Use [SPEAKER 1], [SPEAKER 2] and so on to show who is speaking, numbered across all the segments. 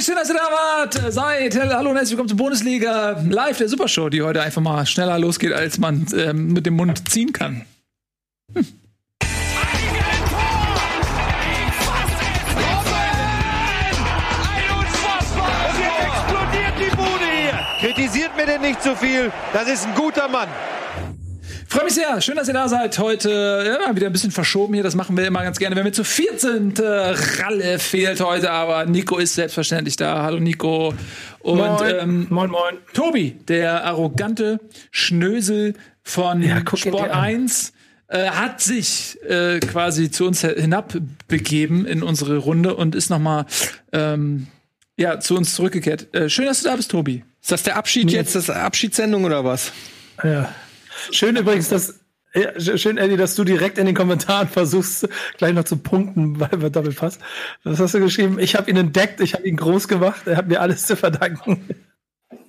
[SPEAKER 1] schön, dass ihr da wart. Seid, hallo und herzlich willkommen zur Bundesliga live der Supershow, die heute einfach mal schneller losgeht, als man ähm, mit dem Mund ziehen kann. Hm.
[SPEAKER 2] Kritisiert mir denn nicht zu so viel. Das ist ein guter Mann.
[SPEAKER 1] Freue mich sehr. Schön, dass ihr da seid. Heute ja, wieder ein bisschen verschoben hier. Das machen wir immer ganz gerne, wenn wir zu viert sind. Äh, Ralle fehlt heute, aber Nico ist selbstverständlich da. Hallo Nico. Und
[SPEAKER 3] moin, ähm, moin, moin.
[SPEAKER 1] Tobi, der arrogante Schnösel von ja, Sport 1 äh, hat sich äh, quasi zu uns hinabbegeben in unsere Runde und ist nochmal ähm, ja, zu uns zurückgekehrt. Äh, schön, dass du da bist, Tobi.
[SPEAKER 3] Ist das der Abschied jetzt, das Abschiedssendung oder was?
[SPEAKER 4] Ja. Schön übrigens, dass ja, schön, Eddie, dass du direkt in den Kommentaren versuchst, gleich noch zu punkten, weil wir Double Pass. Was hast du geschrieben? Ich habe ihn entdeckt, ich habe ihn groß gemacht, er hat mir alles zu verdanken.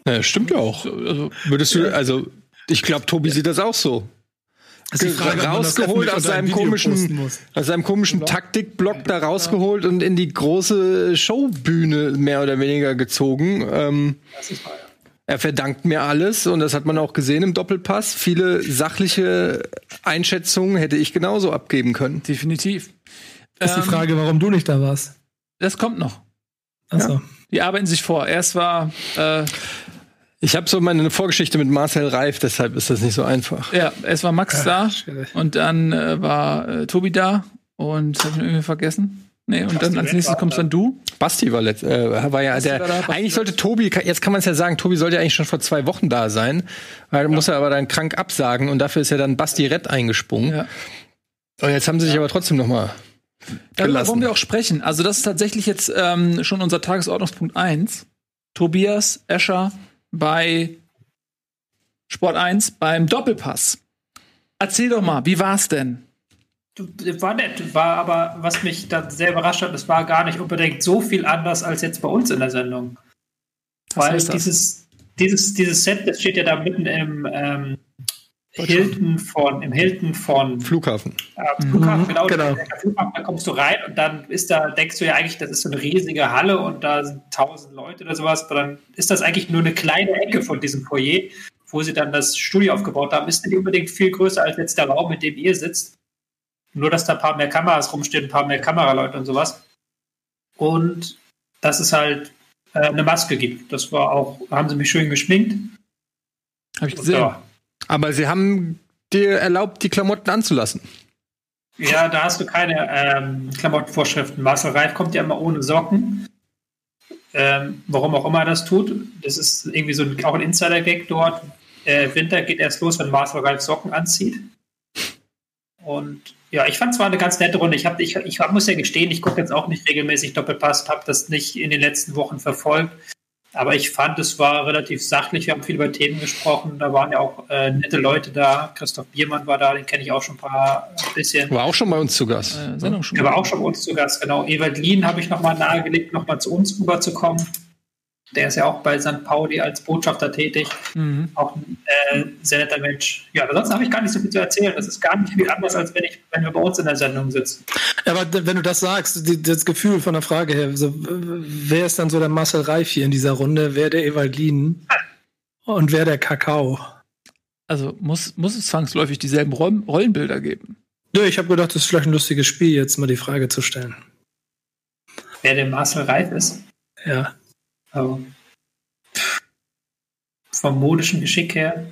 [SPEAKER 3] Ja, stimmt ja auch. Also, würdest du, also, ich glaube, Tobi sieht das auch so. Frage, rausgeholt aus seinem, komischen, aus seinem komischen Taktikblock da rausgeholt und in die große Showbühne mehr oder weniger gezogen. Ähm, das ist wahr, ja. Er verdankt mir alles und das hat man auch gesehen im Doppelpass. Viele sachliche Einschätzungen hätte ich genauso abgeben können.
[SPEAKER 1] Definitiv.
[SPEAKER 4] Das ist ähm, die Frage, warum du nicht da warst.
[SPEAKER 1] Das kommt noch.
[SPEAKER 4] Achso. Ja.
[SPEAKER 1] Die arbeiten sich vor. Erst war. Äh,
[SPEAKER 3] ich habe so meine Vorgeschichte mit Marcel Reif, deshalb ist das nicht so einfach.
[SPEAKER 1] Ja, es war Max da und dann äh, war äh, Tobi da und habe ich irgendwie vergessen. Nee, und dann als nächstes kommst dann du.
[SPEAKER 3] Basti war, letzt, äh, war ja Basti der. War da, eigentlich sollte Tobi, jetzt kann man es ja sagen, Tobi sollte ja eigentlich schon vor zwei Wochen da sein. Weil ja. muss er aber dann krank absagen und dafür ist ja dann Basti Rett eingesprungen. Ja. Und jetzt haben sie sich ja. aber trotzdem noch mal
[SPEAKER 1] Darüber wollen wir auch sprechen. Also das ist tatsächlich jetzt ähm, schon unser Tagesordnungspunkt 1. Tobias Escher bei Sport 1 beim Doppelpass. Erzähl doch mal, wie war's denn?
[SPEAKER 5] War nett, war aber, was mich dann sehr überrascht hat, es war gar nicht unbedingt so viel anders als jetzt bei uns in der Sendung. Was Weil dieses, dieses, dieses Set, das steht ja da mitten im ähm, Hilton von, im Hilton von
[SPEAKER 3] Flughafen.
[SPEAKER 5] Äh, Flughafen, mhm, genau. genau. Flughafen, da kommst du rein und dann ist da, denkst du ja eigentlich, das ist so eine riesige Halle und da sind tausend Leute oder sowas, aber dann ist das eigentlich nur eine kleine Ecke von diesem Foyer, wo sie dann das Studio aufgebaut haben, ist nicht unbedingt viel größer als jetzt der Raum, in dem ihr sitzt. Nur, dass da ein paar mehr Kameras rumstehen, ein paar mehr Kameraleute und sowas. Und dass es halt äh, eine Maske gibt. Das war auch, haben sie mich schön geschminkt.
[SPEAKER 1] Habe ich gesehen. Ja.
[SPEAKER 3] Aber sie haben dir erlaubt, die Klamotten anzulassen.
[SPEAKER 5] Ja, da hast du keine ähm, Klamottenvorschriften. Marcel Reif kommt ja immer ohne Socken. Ähm, warum auch immer er das tut. Das ist irgendwie so ein, auch ein Insider-Gag dort. Äh, Winter geht erst los, wenn Marcel Reif Socken anzieht. Und ja, ich fand es war eine ganz nette Runde. Ich, hab, ich, ich muss ja gestehen, ich gucke jetzt auch nicht regelmäßig Doppelpass, habe das nicht in den letzten Wochen verfolgt. Aber ich fand, es war relativ sachlich. Wir haben viel über Themen gesprochen. Da waren ja auch äh, nette Leute da. Christoph Biermann war da, den kenne ich auch schon ein paar ein bisschen.
[SPEAKER 3] War auch schon bei uns zu Gast.
[SPEAKER 5] Äh, Sendung schon. Der war auch schon bei uns zu Gast, genau. Ewald Lien habe ich nochmal nahegelegt, nochmal zu uns rüberzukommen. Der ist ja auch bei St. Pauli als Botschafter tätig. Mhm. Auch ein äh, sehr netter Mensch. Ja, ansonsten habe ich gar nicht so viel zu erzählen. Das ist gar nicht viel anders, als wenn, ich, wenn wir bei uns in der Sendung sitzen.
[SPEAKER 4] Aber wenn du das sagst, die, das Gefühl von der Frage her, so, wer ist dann so der Marcel Reif hier in dieser Runde? Wer der Ewaldin? Und wer der Kakao?
[SPEAKER 1] Also muss, muss es zwangsläufig dieselben Rollenbilder geben?
[SPEAKER 4] Nö, ich habe gedacht, das ist vielleicht ein lustiges Spiel, jetzt mal die Frage zu stellen.
[SPEAKER 5] Wer der Marcel Reif ist?
[SPEAKER 4] Ja.
[SPEAKER 5] Also, vom modischen Geschick her.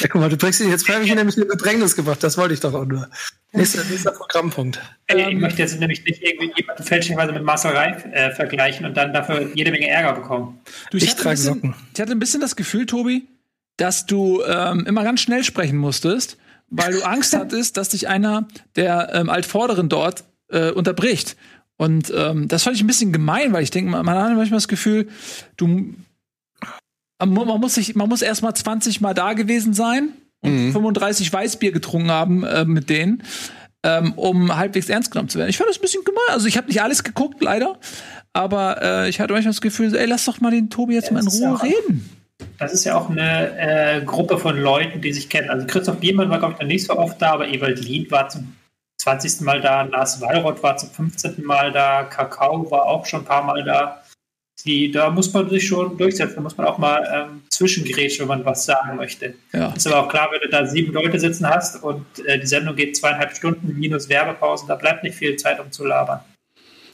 [SPEAKER 4] Ja, guck mal, du bringst dich jetzt freiwillig nämlich in Bedrängnis gebracht. Das wollte ich doch auch nur. Nächster, nächster Programmpunkt.
[SPEAKER 5] Ich möchte jetzt nämlich nicht irgendwie jemanden fälschlicherweise mit Marcel Reif äh, vergleichen und dann dafür jede Menge Ärger bekommen.
[SPEAKER 1] Du, ich, ich trage bisschen. Ich hatte ein bisschen das Gefühl, Tobi, dass du ähm, immer ganz schnell sprechen musstest, weil du Angst hattest, dass dich einer der ähm, Altvorderen dort äh, unterbricht. Und ähm, das fand ich ein bisschen gemein, weil ich denke, man, man hat manchmal das Gefühl, du man muss sich, man muss erst mal 20 Mal da gewesen sein und mhm. 35 Weißbier getrunken haben äh, mit denen, ähm, um halbwegs ernst genommen zu werden. Ich fand das ein bisschen gemein. Also ich habe nicht alles geguckt, leider, aber äh, ich hatte manchmal das Gefühl, ey, lass doch mal den Tobi jetzt ja, mal in Ruhe ja reden.
[SPEAKER 5] Das ist ja auch eine äh, Gruppe von Leuten, die sich kennen. Also Christoph Biermann war, glaube ich, noch nicht so oft da, aber Ewald Lied war zum 20. Mal da, Lars Wallroth war zum 15. Mal da, Kakao war auch schon ein paar Mal da. Die, da muss man sich schon durchsetzen, da muss man auch mal ähm, zwischengrätschen, wenn man was sagen möchte. Ja. Ist aber auch klar, wenn du da sieben Leute sitzen hast und äh, die Sendung geht zweieinhalb Stunden minus Werbepausen, da bleibt nicht viel Zeit, um zu labern.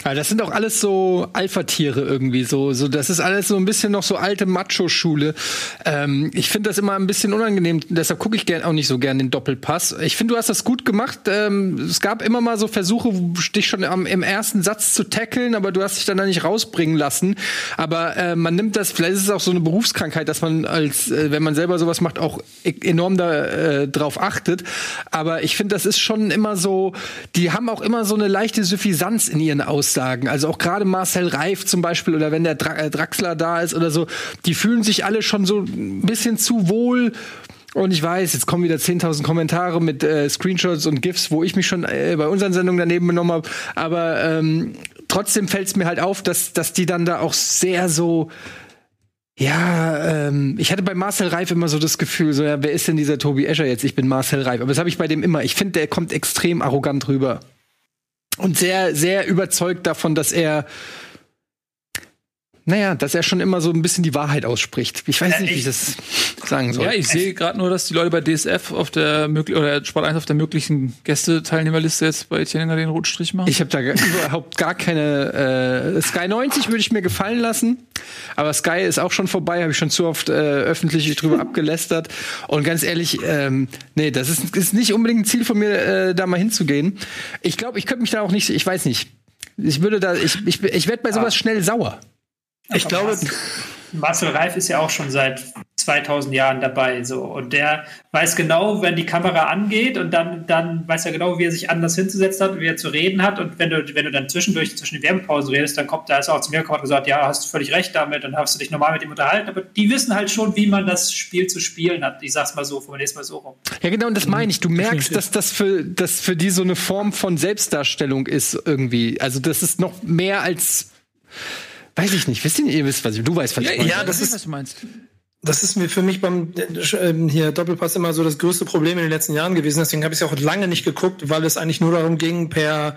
[SPEAKER 3] Ja, das sind auch alles so Alpha-Tiere irgendwie, so, so, das ist alles so ein bisschen noch so alte Macho-Schule. Ähm, ich finde das immer ein bisschen unangenehm, deshalb gucke ich gern, auch nicht so gern den Doppelpass. Ich finde, du hast das gut gemacht. Ähm, es gab immer mal so Versuche, dich schon am, im ersten Satz zu tackeln, aber du hast dich dann da nicht rausbringen lassen. Aber äh, man nimmt das, vielleicht ist es auch so eine Berufskrankheit, dass man als, äh, wenn man selber sowas macht, auch e-, enorm da äh, drauf achtet. Aber ich finde, das ist schon immer so, die haben auch immer so eine leichte Suffisanz in ihren Aussagen sagen. Also auch gerade Marcel Reif zum Beispiel oder wenn der Dra äh, Draxler da ist oder so, die fühlen sich alle schon so ein bisschen zu wohl. Und ich weiß, jetzt kommen wieder 10.000 Kommentare mit äh, Screenshots und GIFs, wo ich mich schon äh, bei unseren Sendungen daneben genommen habe. Aber ähm, trotzdem fällt es mir halt auf, dass, dass die dann da auch sehr so ja, ähm, ich hatte bei Marcel Reif immer so das Gefühl, so, ja, wer ist denn dieser Tobi Escher jetzt? Ich bin Marcel Reif. Aber das habe ich bei dem immer. Ich finde, der kommt extrem arrogant rüber und sehr, sehr überzeugt davon, dass er naja, dass er schon immer so ein bisschen die Wahrheit ausspricht. Ich weiß nicht, wie ich das sagen soll.
[SPEAKER 1] Ja, ich sehe gerade nur, dass die Leute bei DSF auf der oder Sport 1 auf der möglichen Gästeteilnehmerliste jetzt bei Etienne den Rotstrich machen.
[SPEAKER 3] Ich habe da überhaupt gar keine äh, Sky 90 würde ich mir gefallen lassen, aber Sky ist auch schon vorbei, habe ich schon zu oft äh, öffentlich drüber abgelästert und ganz ehrlich, ähm, nee, das ist, ist nicht unbedingt ein Ziel von mir äh, da mal hinzugehen. Ich glaube, ich könnte mich da auch nicht, ich weiß nicht. Ich würde da ich ich, ich werde bei sowas schnell sauer.
[SPEAKER 5] Ich glaube, Marcel Reif ist ja auch schon seit 2000 Jahren dabei, so. Und der weiß genau, wenn die Kamera angeht und dann, dann weiß er genau, wie er sich anders hinzusetzen hat, wie er zu reden hat. Und wenn du, wenn du dann zwischendurch zwischen den Werbepausen redest, dann kommt da ist auch zu mir gekommen und gesagt, ja, hast du völlig recht damit, dann hast du dich normal mit ihm unterhalten. Aber die wissen halt schon, wie man das Spiel zu spielen hat. Ich sag's mal so, formuliere es mal so rum.
[SPEAKER 3] Ja, genau, und das meine ich. Du merkst, dass das für, dass für die so eine Form von Selbstdarstellung ist irgendwie. Also, das ist noch mehr als Weiß ich nicht. Wisst ihr, ihr wisst, was ich, du weißt, was
[SPEAKER 4] ja,
[SPEAKER 3] ich meine.
[SPEAKER 4] Ja, das ist, was du meinst. Das ist mir für mich beim äh, hier Doppelpass immer so das größte Problem in den letzten Jahren gewesen. Deswegen habe ich es auch lange nicht geguckt, weil es eigentlich nur darum ging, per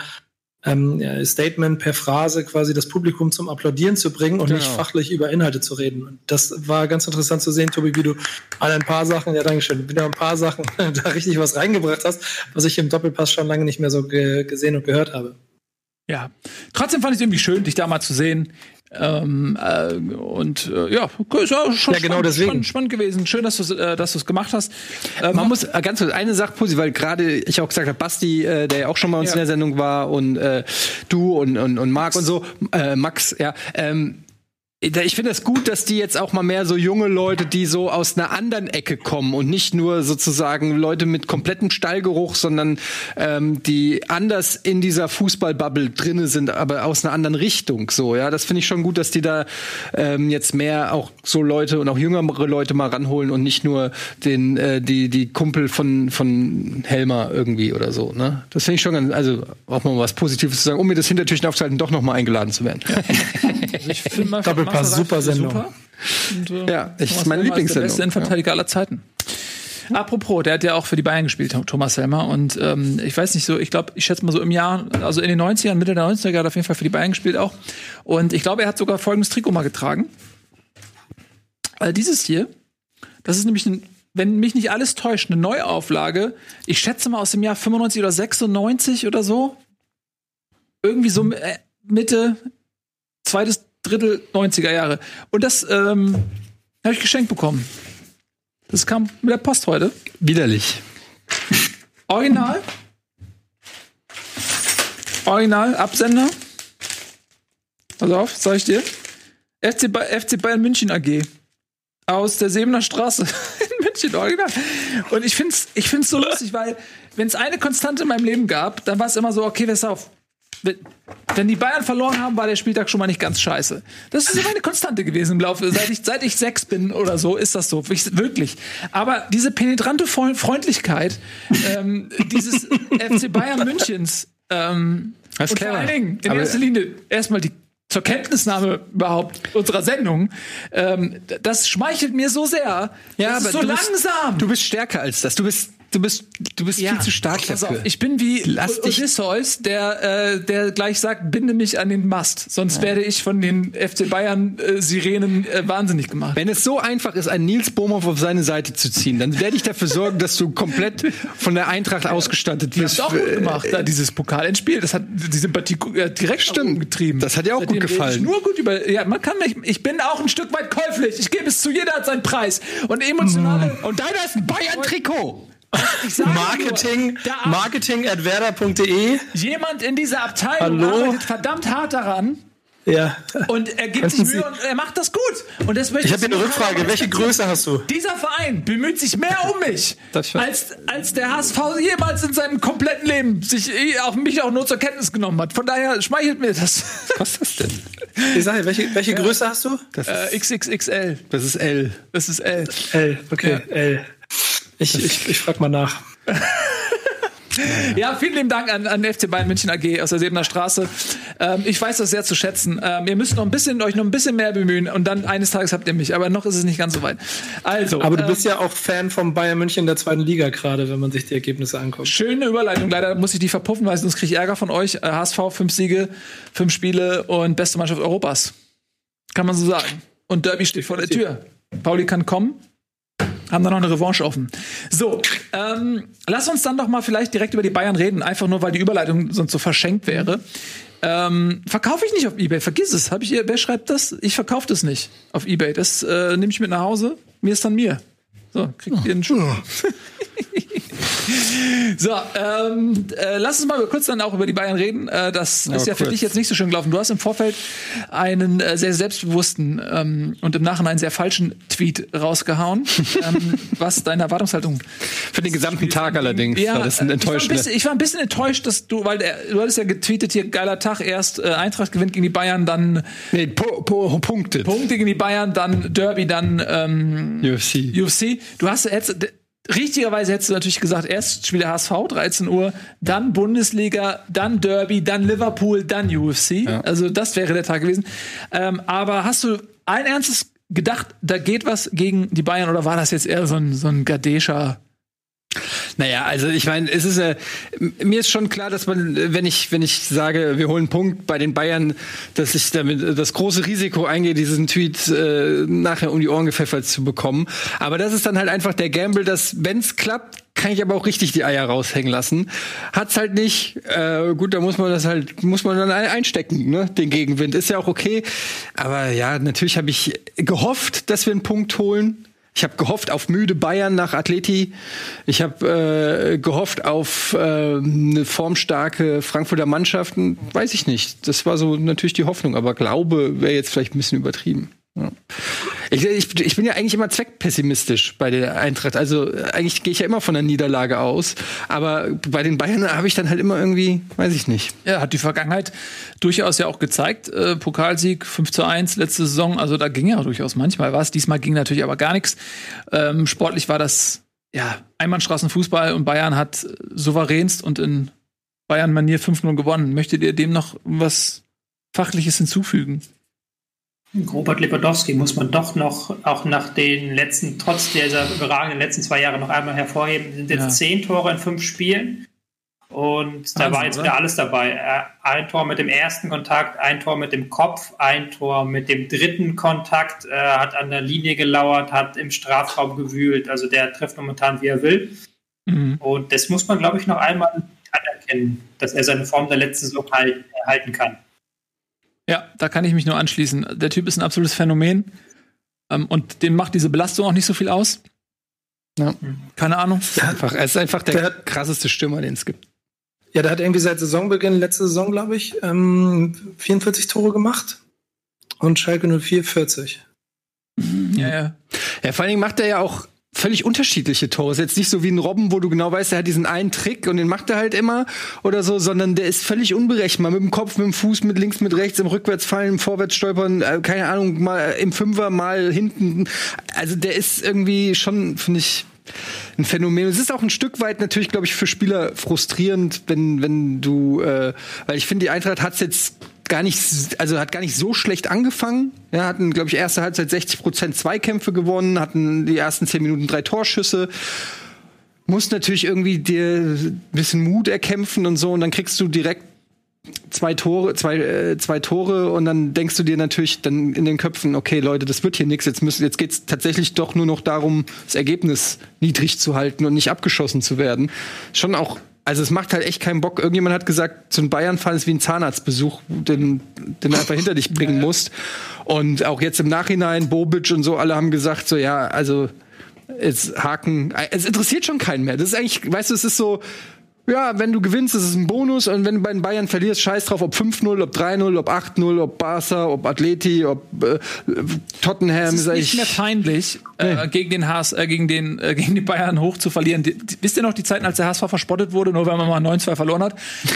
[SPEAKER 4] ähm, Statement, per Phrase quasi das Publikum zum Applaudieren zu bringen und genau. nicht fachlich über Inhalte zu reden. Und das war ganz interessant zu sehen, Tobi, wie du alle ein paar Sachen, ja, Dankeschön, wieder ein paar Sachen da richtig was reingebracht hast, was ich im Doppelpass schon lange nicht mehr so ge gesehen und gehört habe.
[SPEAKER 1] Ja, trotzdem fand ich es irgendwie schön, dich da mal zu sehen. Ähm, äh, und äh, ja, ist ja schon ja, genau spannend, deswegen. Spannend, spannend gewesen. Schön, dass du äh, dass du es gemacht hast.
[SPEAKER 3] Ähm, Man muss äh, ganz kurz eine Sache positiv, weil gerade ich auch gesagt habe, Basti, äh, der ja auch schon mal uns ja. in der Sendung war und äh, du und und, und Marc und so, äh, Max, ja. Ähm, ich finde es das gut, dass die jetzt auch mal mehr so junge Leute, die so aus einer anderen Ecke kommen und nicht nur sozusagen Leute mit komplettem Stallgeruch, sondern ähm, die anders in dieser Fußballbubble drinne sind, aber aus einer anderen Richtung. So, ja, das finde ich schon gut, dass die da ähm, jetzt mehr auch so Leute und auch jüngere Leute mal ranholen und nicht nur den äh, die die Kumpel von von Helmer irgendwie oder so. Ne, das finde ich schon ganz, also auch mal was Positives zu sagen, um mir das Hintertürchen aufzuhalten, doch noch mal eingeladen zu werden. Ja.
[SPEAKER 1] also ich finde mal
[SPEAKER 4] Super Sendung. Super.
[SPEAKER 3] Und, äh, ja, ich meine Lieblingssendung. Der
[SPEAKER 1] beste Innenverteidiger ja. aller Zeiten. Apropos, der hat ja auch für die Bayern gespielt, Thomas Helmer. Und ähm, ich weiß nicht so, ich glaube, ich schätze mal so im Jahr, also in den 90ern, Mitte der 90er, hat er auf jeden Fall für die Bayern gespielt auch. Und ich glaube, er hat sogar folgendes Trikot mal getragen. Weil dieses hier, das ist nämlich ein, wenn mich nicht alles täuscht, eine Neuauflage. Ich schätze mal aus dem Jahr 95 oder 96 oder so. Irgendwie so äh, Mitte, zweites Drittel 90er Jahre. Und das ähm, habe ich geschenkt bekommen. Das kam mit der Post heute.
[SPEAKER 3] Widerlich.
[SPEAKER 1] Original. Original, Absender. Pass auf, sag ich dir. FC, ba FC Bayern München AG. Aus der Sebener Straße in München, original. Und ich find's, ich find's so lustig, weil, wenn es eine Konstante in meinem Leben gab, dann war es immer so, okay, pass auf, wenn die Bayern verloren haben, war der Spieltag schon mal nicht ganz scheiße. Das ist immer eine Konstante gewesen im Laufe. Seit ich, seit ich sechs bin oder so, ist das so. Wirklich. Aber diese penetrante Freundlichkeit ähm, dieses FC Bayern Münchens ähm, das und vor allen Dingen in erster Linie erstmal die zur Kenntnisnahme überhaupt unserer Sendung, ähm, das schmeichelt mir so sehr.
[SPEAKER 3] Ja,
[SPEAKER 1] das
[SPEAKER 3] aber
[SPEAKER 1] so
[SPEAKER 3] du
[SPEAKER 1] langsam.
[SPEAKER 3] Bist, du bist stärker als das. Du bist Du bist, du bist
[SPEAKER 1] Ja,
[SPEAKER 3] viel zu stark
[SPEAKER 1] pass
[SPEAKER 3] dafür.
[SPEAKER 1] auf, ich bin wie
[SPEAKER 3] Lass
[SPEAKER 1] Odysseus, der, äh, der gleich sagt, binde mich an den Mast, sonst werde ich von den FC Bayern äh, Sirenen äh, wahnsinnig gemacht.
[SPEAKER 3] Wenn es so einfach ist, einen Nils Bohmhoff auf seine Seite zu ziehen, dann werde ich dafür sorgen, dass du komplett von der Eintracht ausgestattet wirst.
[SPEAKER 1] Hast auch gut gemacht, da dieses Pokalendspiel. Das hat die Sympathie äh, direkt
[SPEAKER 3] Stimmt.
[SPEAKER 1] getrieben.
[SPEAKER 3] Das hat dir auch
[SPEAKER 1] Seitdem
[SPEAKER 3] gut gefallen.
[SPEAKER 1] Nur gut über. Ja, man kann mich. Ich bin auch ein Stück weit käuflich. Ich gebe es zu, jeder hat seinen Preis. Und emotionale.
[SPEAKER 3] Und deiner ist ein Bayern-Trikot.
[SPEAKER 4] Marketing,
[SPEAKER 1] nur,
[SPEAKER 4] marketing at werder.de.
[SPEAKER 1] jemand in dieser Abteilung
[SPEAKER 4] Hallo?
[SPEAKER 1] arbeitet verdammt hart daran.
[SPEAKER 4] Ja.
[SPEAKER 1] Und er gibt
[SPEAKER 4] Könnten
[SPEAKER 1] sich
[SPEAKER 4] Sie-
[SPEAKER 1] Mühe und er macht das gut. Und das möchte
[SPEAKER 4] Ich habe hier eine Rückfrage. Welche Größe hast du?
[SPEAKER 1] Dieser Verein bemüht sich mehr um mich,
[SPEAKER 3] Das
[SPEAKER 1] als, als der HSV jemals in seinem kompletten Leben sich eh auch mich auch nur zur Kenntnis genommen hat. Von daher schmeichelt mir das.
[SPEAKER 3] Was ist das denn?
[SPEAKER 4] Ich sage, welche, welche Größe hast du?
[SPEAKER 3] Das
[SPEAKER 1] Äh,
[SPEAKER 3] ist,
[SPEAKER 1] XXXL.
[SPEAKER 3] das ist L.
[SPEAKER 1] Das ist L.
[SPEAKER 4] L. Okay, L. Ich, ich, ich frag mal nach.
[SPEAKER 1] Ja, vielen lieben Dank an, an FC Bayern München AG aus der Sebener Straße. Ähm, ich weiß das sehr zu schätzen. Ähm, ihr müsst noch ein bisschen, euch noch ein bisschen mehr bemühen und dann eines Tages habt ihr mich. Aber noch ist es nicht ganz so weit. Also,
[SPEAKER 4] Aber du
[SPEAKER 1] ähm,
[SPEAKER 4] bist ja auch Fan von Bayern München in der zweiten Liga gerade, wenn man sich die Ergebnisse anguckt.
[SPEAKER 1] Schöne Überleitung. Leider muss ich die verpuffen, weil sonst kriege ich Ärger von euch. Äh, HSV, fünf Siege, fünf Spiele und beste Mannschaft Europas. Kann man so sagen. Und Derby steht vor der Tür. Pauli kann kommen. Haben da noch eine Revanche offen. So, ähm, lass uns dann doch mal vielleicht direkt über die Bayern reden. Einfach nur, weil die Überleitung sonst so verschenkt wäre. Ähm, verkaufe ich nicht auf Ebay. Vergiss es. Hab ich, wer schreibt das? Ich verkaufe das nicht auf Ebay. Das äh, nehme ich mit nach Hause. Mir ist dann mir. So, kriegt ihr einen Schuh. So, ähm, äh, lass uns mal kurz dann auch über die Bayern reden. Äh, das ist ja für
[SPEAKER 3] kurz.
[SPEAKER 1] dich jetzt nicht so schön gelaufen. Du hast im Vorfeld einen äh, sehr selbstbewussten ähm, und im Nachhinein sehr falschen Tweet rausgehauen, ähm, was deine Erwartungshaltung
[SPEAKER 3] Für den gesamten Tag allerdings war das ein
[SPEAKER 1] äh, ich war, ein
[SPEAKER 3] enttäuschender.
[SPEAKER 1] bisschen, ich war ein bisschen enttäuscht, dass du, weil der, du hattest ja getweetet hier, geiler Tag, erst äh, Eintracht gewinnt gegen die Bayern, dann
[SPEAKER 3] Nee, po, po, Punkte.
[SPEAKER 1] Punkte gegen die Bayern, dann Derby, dann ähm,
[SPEAKER 3] UFC.
[SPEAKER 1] UFC. Du hast jetzt richtigerweise hättest du natürlich gesagt, erst Spiel der HSV 13 Uhr, dann Bundesliga, dann Derby, dann Liverpool, dann UFC. Also das wäre der Tag gewesen. Ähm, aber hast du allen Ernstes gedacht, da geht was gegen die Bayern oder war das jetzt eher so ein so ein Gadescher?
[SPEAKER 3] Naja, also ich meine, es ist äh, mir ist schon klar, dass man, äh, wenn ich wenn ich sage, wir holen einen Punkt bei den Bayern, dass ich damit äh, das große Risiko eingehe, diesen Tweet äh, nachher um die Ohren gepfeffert zu bekommen. Aber das ist dann halt einfach der Gamble, dass wenn es klappt, kann ich aber auch richtig die Eier raushängen lassen. Hat's halt nicht. Äh, gut, da muss man das halt muss man dann ein- einstecken, ne? Den Gegenwind ist ja auch okay. Aber ja, natürlich habe ich gehofft, dass wir einen Punkt holen. Ich habe gehofft auf müde Bayern nach Atleti. Ich habe äh, gehofft auf äh, eine formstarke Frankfurter Mannschaften. Weiß ich nicht. Das war so natürlich die Hoffnung, aber Glaube wäre jetzt vielleicht ein bisschen übertrieben. Ja. Ich, ich, ich bin ja eigentlich immer zweckpessimistisch bei der Eintracht. Also äh, eigentlich gehe ich ja immer von der Niederlage aus. Aber bei den Bayern habe ich dann halt immer irgendwie, weiß ich nicht.
[SPEAKER 1] Ja, hat die Vergangenheit durchaus ja auch gezeigt. Äh, Pokalsieg 5 zu 1 letzte Saison, also da ging ja durchaus manchmal was. Diesmal ging natürlich aber gar nichts. Ähm, sportlich war das ja Einbahnstraßenfußball und Bayern hat souveränst und in Bayern-Manier 5-0 gewonnen. Möchtet ihr dem noch was Fachliches hinzufügen?
[SPEAKER 5] Robert Lewandowski muss man doch noch, auch nach den letzten, trotz dieser überragenden letzten zwei Jahre noch einmal hervorheben, sind jetzt
[SPEAKER 1] Ja.
[SPEAKER 5] zehn Tore in fünf Spielen. Und da
[SPEAKER 1] Wahnsinn,
[SPEAKER 5] war jetzt
[SPEAKER 1] oder?
[SPEAKER 5] wieder alles dabei. Äh, Ein Tor mit dem ersten Kontakt, ein Tor mit dem Kopf, ein Tor mit dem dritten Kontakt, äh, hat an der Linie gelauert, hat im Strafraum gewühlt. Also der trifft momentan, wie er will.
[SPEAKER 1] Mhm.
[SPEAKER 5] Und das muss man, glaube ich, noch einmal anerkennen, dass er seine Form der letzten Saison halt, halten kann.
[SPEAKER 1] Ja, da kann ich mich nur anschließen. Der Typ ist ein absolutes Phänomen. Ähm, und dem macht diese Belastung auch nicht so viel aus.
[SPEAKER 3] Ja.
[SPEAKER 1] Keine Ahnung.
[SPEAKER 3] Einfach, er ist einfach der,
[SPEAKER 4] Der hat-
[SPEAKER 3] krasseste Stürmer, den es gibt.
[SPEAKER 4] Ja, der hat irgendwie seit Saisonbeginn, letzte Saison, glaube ich, ähm, 44 Tore gemacht. Und Schalke 04 40.
[SPEAKER 1] Ja, ja.
[SPEAKER 3] Ja, vor allen Dingen macht er ja auch völlig unterschiedliche Tore. Ist jetzt nicht so wie ein Robben, wo du genau weißt, er hat diesen einen Trick und den macht er halt immer oder so, sondern der ist völlig unberechenbar. Mit dem Kopf, mit dem Fuß, mit links, mit rechts, im Rückwärtsfallen, im Vorwärtsstolpern, äh, keine Ahnung, mal im Fünfer, mal hinten. Also der ist irgendwie schon, finde ich, ein Phänomen. Es ist auch ein Stück weit natürlich, glaube ich, für Spieler frustrierend, wenn, wenn du, äh, weil ich finde, die Eintracht hat's jetzt gar nicht, also hat gar nicht so schlecht angefangen. Ja, hatten, glaube ich, erste Halbzeit 60 Prozent Zweikämpfe gewonnen, hatten die ersten zehn Minuten drei Torschüsse. musst natürlich irgendwie dir ein bisschen Mut erkämpfen und so und dann kriegst du direkt zwei Tore, zwei, äh, zwei Tore und dann denkst du dir natürlich dann in den Köpfen, okay, Leute, das wird hier nichts. Jetzt müssen, jetzt geht's tatsächlich doch nur noch darum, das Ergebnis niedrig zu halten und nicht abgeschossen zu werden. Schon auch, also es macht halt echt keinen Bock. Irgendjemand hat gesagt, so ein Bayern-Fall ist wie ein Zahnarztbesuch, den, den du einfach hinter dich bringen musst. Und auch jetzt im Nachhinein, Bobic und so, alle haben gesagt, so ja, also jetzt Haken, es interessiert schon keinen mehr. Das ist eigentlich, weißt du, es ist so, ja, wenn du gewinnst, ist es ein Bonus und wenn du bei den Bayern verlierst, scheiß drauf, ob 5-0, ob 3-0, ob 8-0, ob Barca, ob Atleti, ob äh, Tottenham.
[SPEAKER 1] Es ist nicht mehr peinlich, äh, gegen den HS, äh, gegen den äh, gegen die Bayern hoch zu verlieren. Die, die, wisst ihr noch die Zeiten, als der HSV verspottet wurde, nur weil man mal 9-2 verloren hat?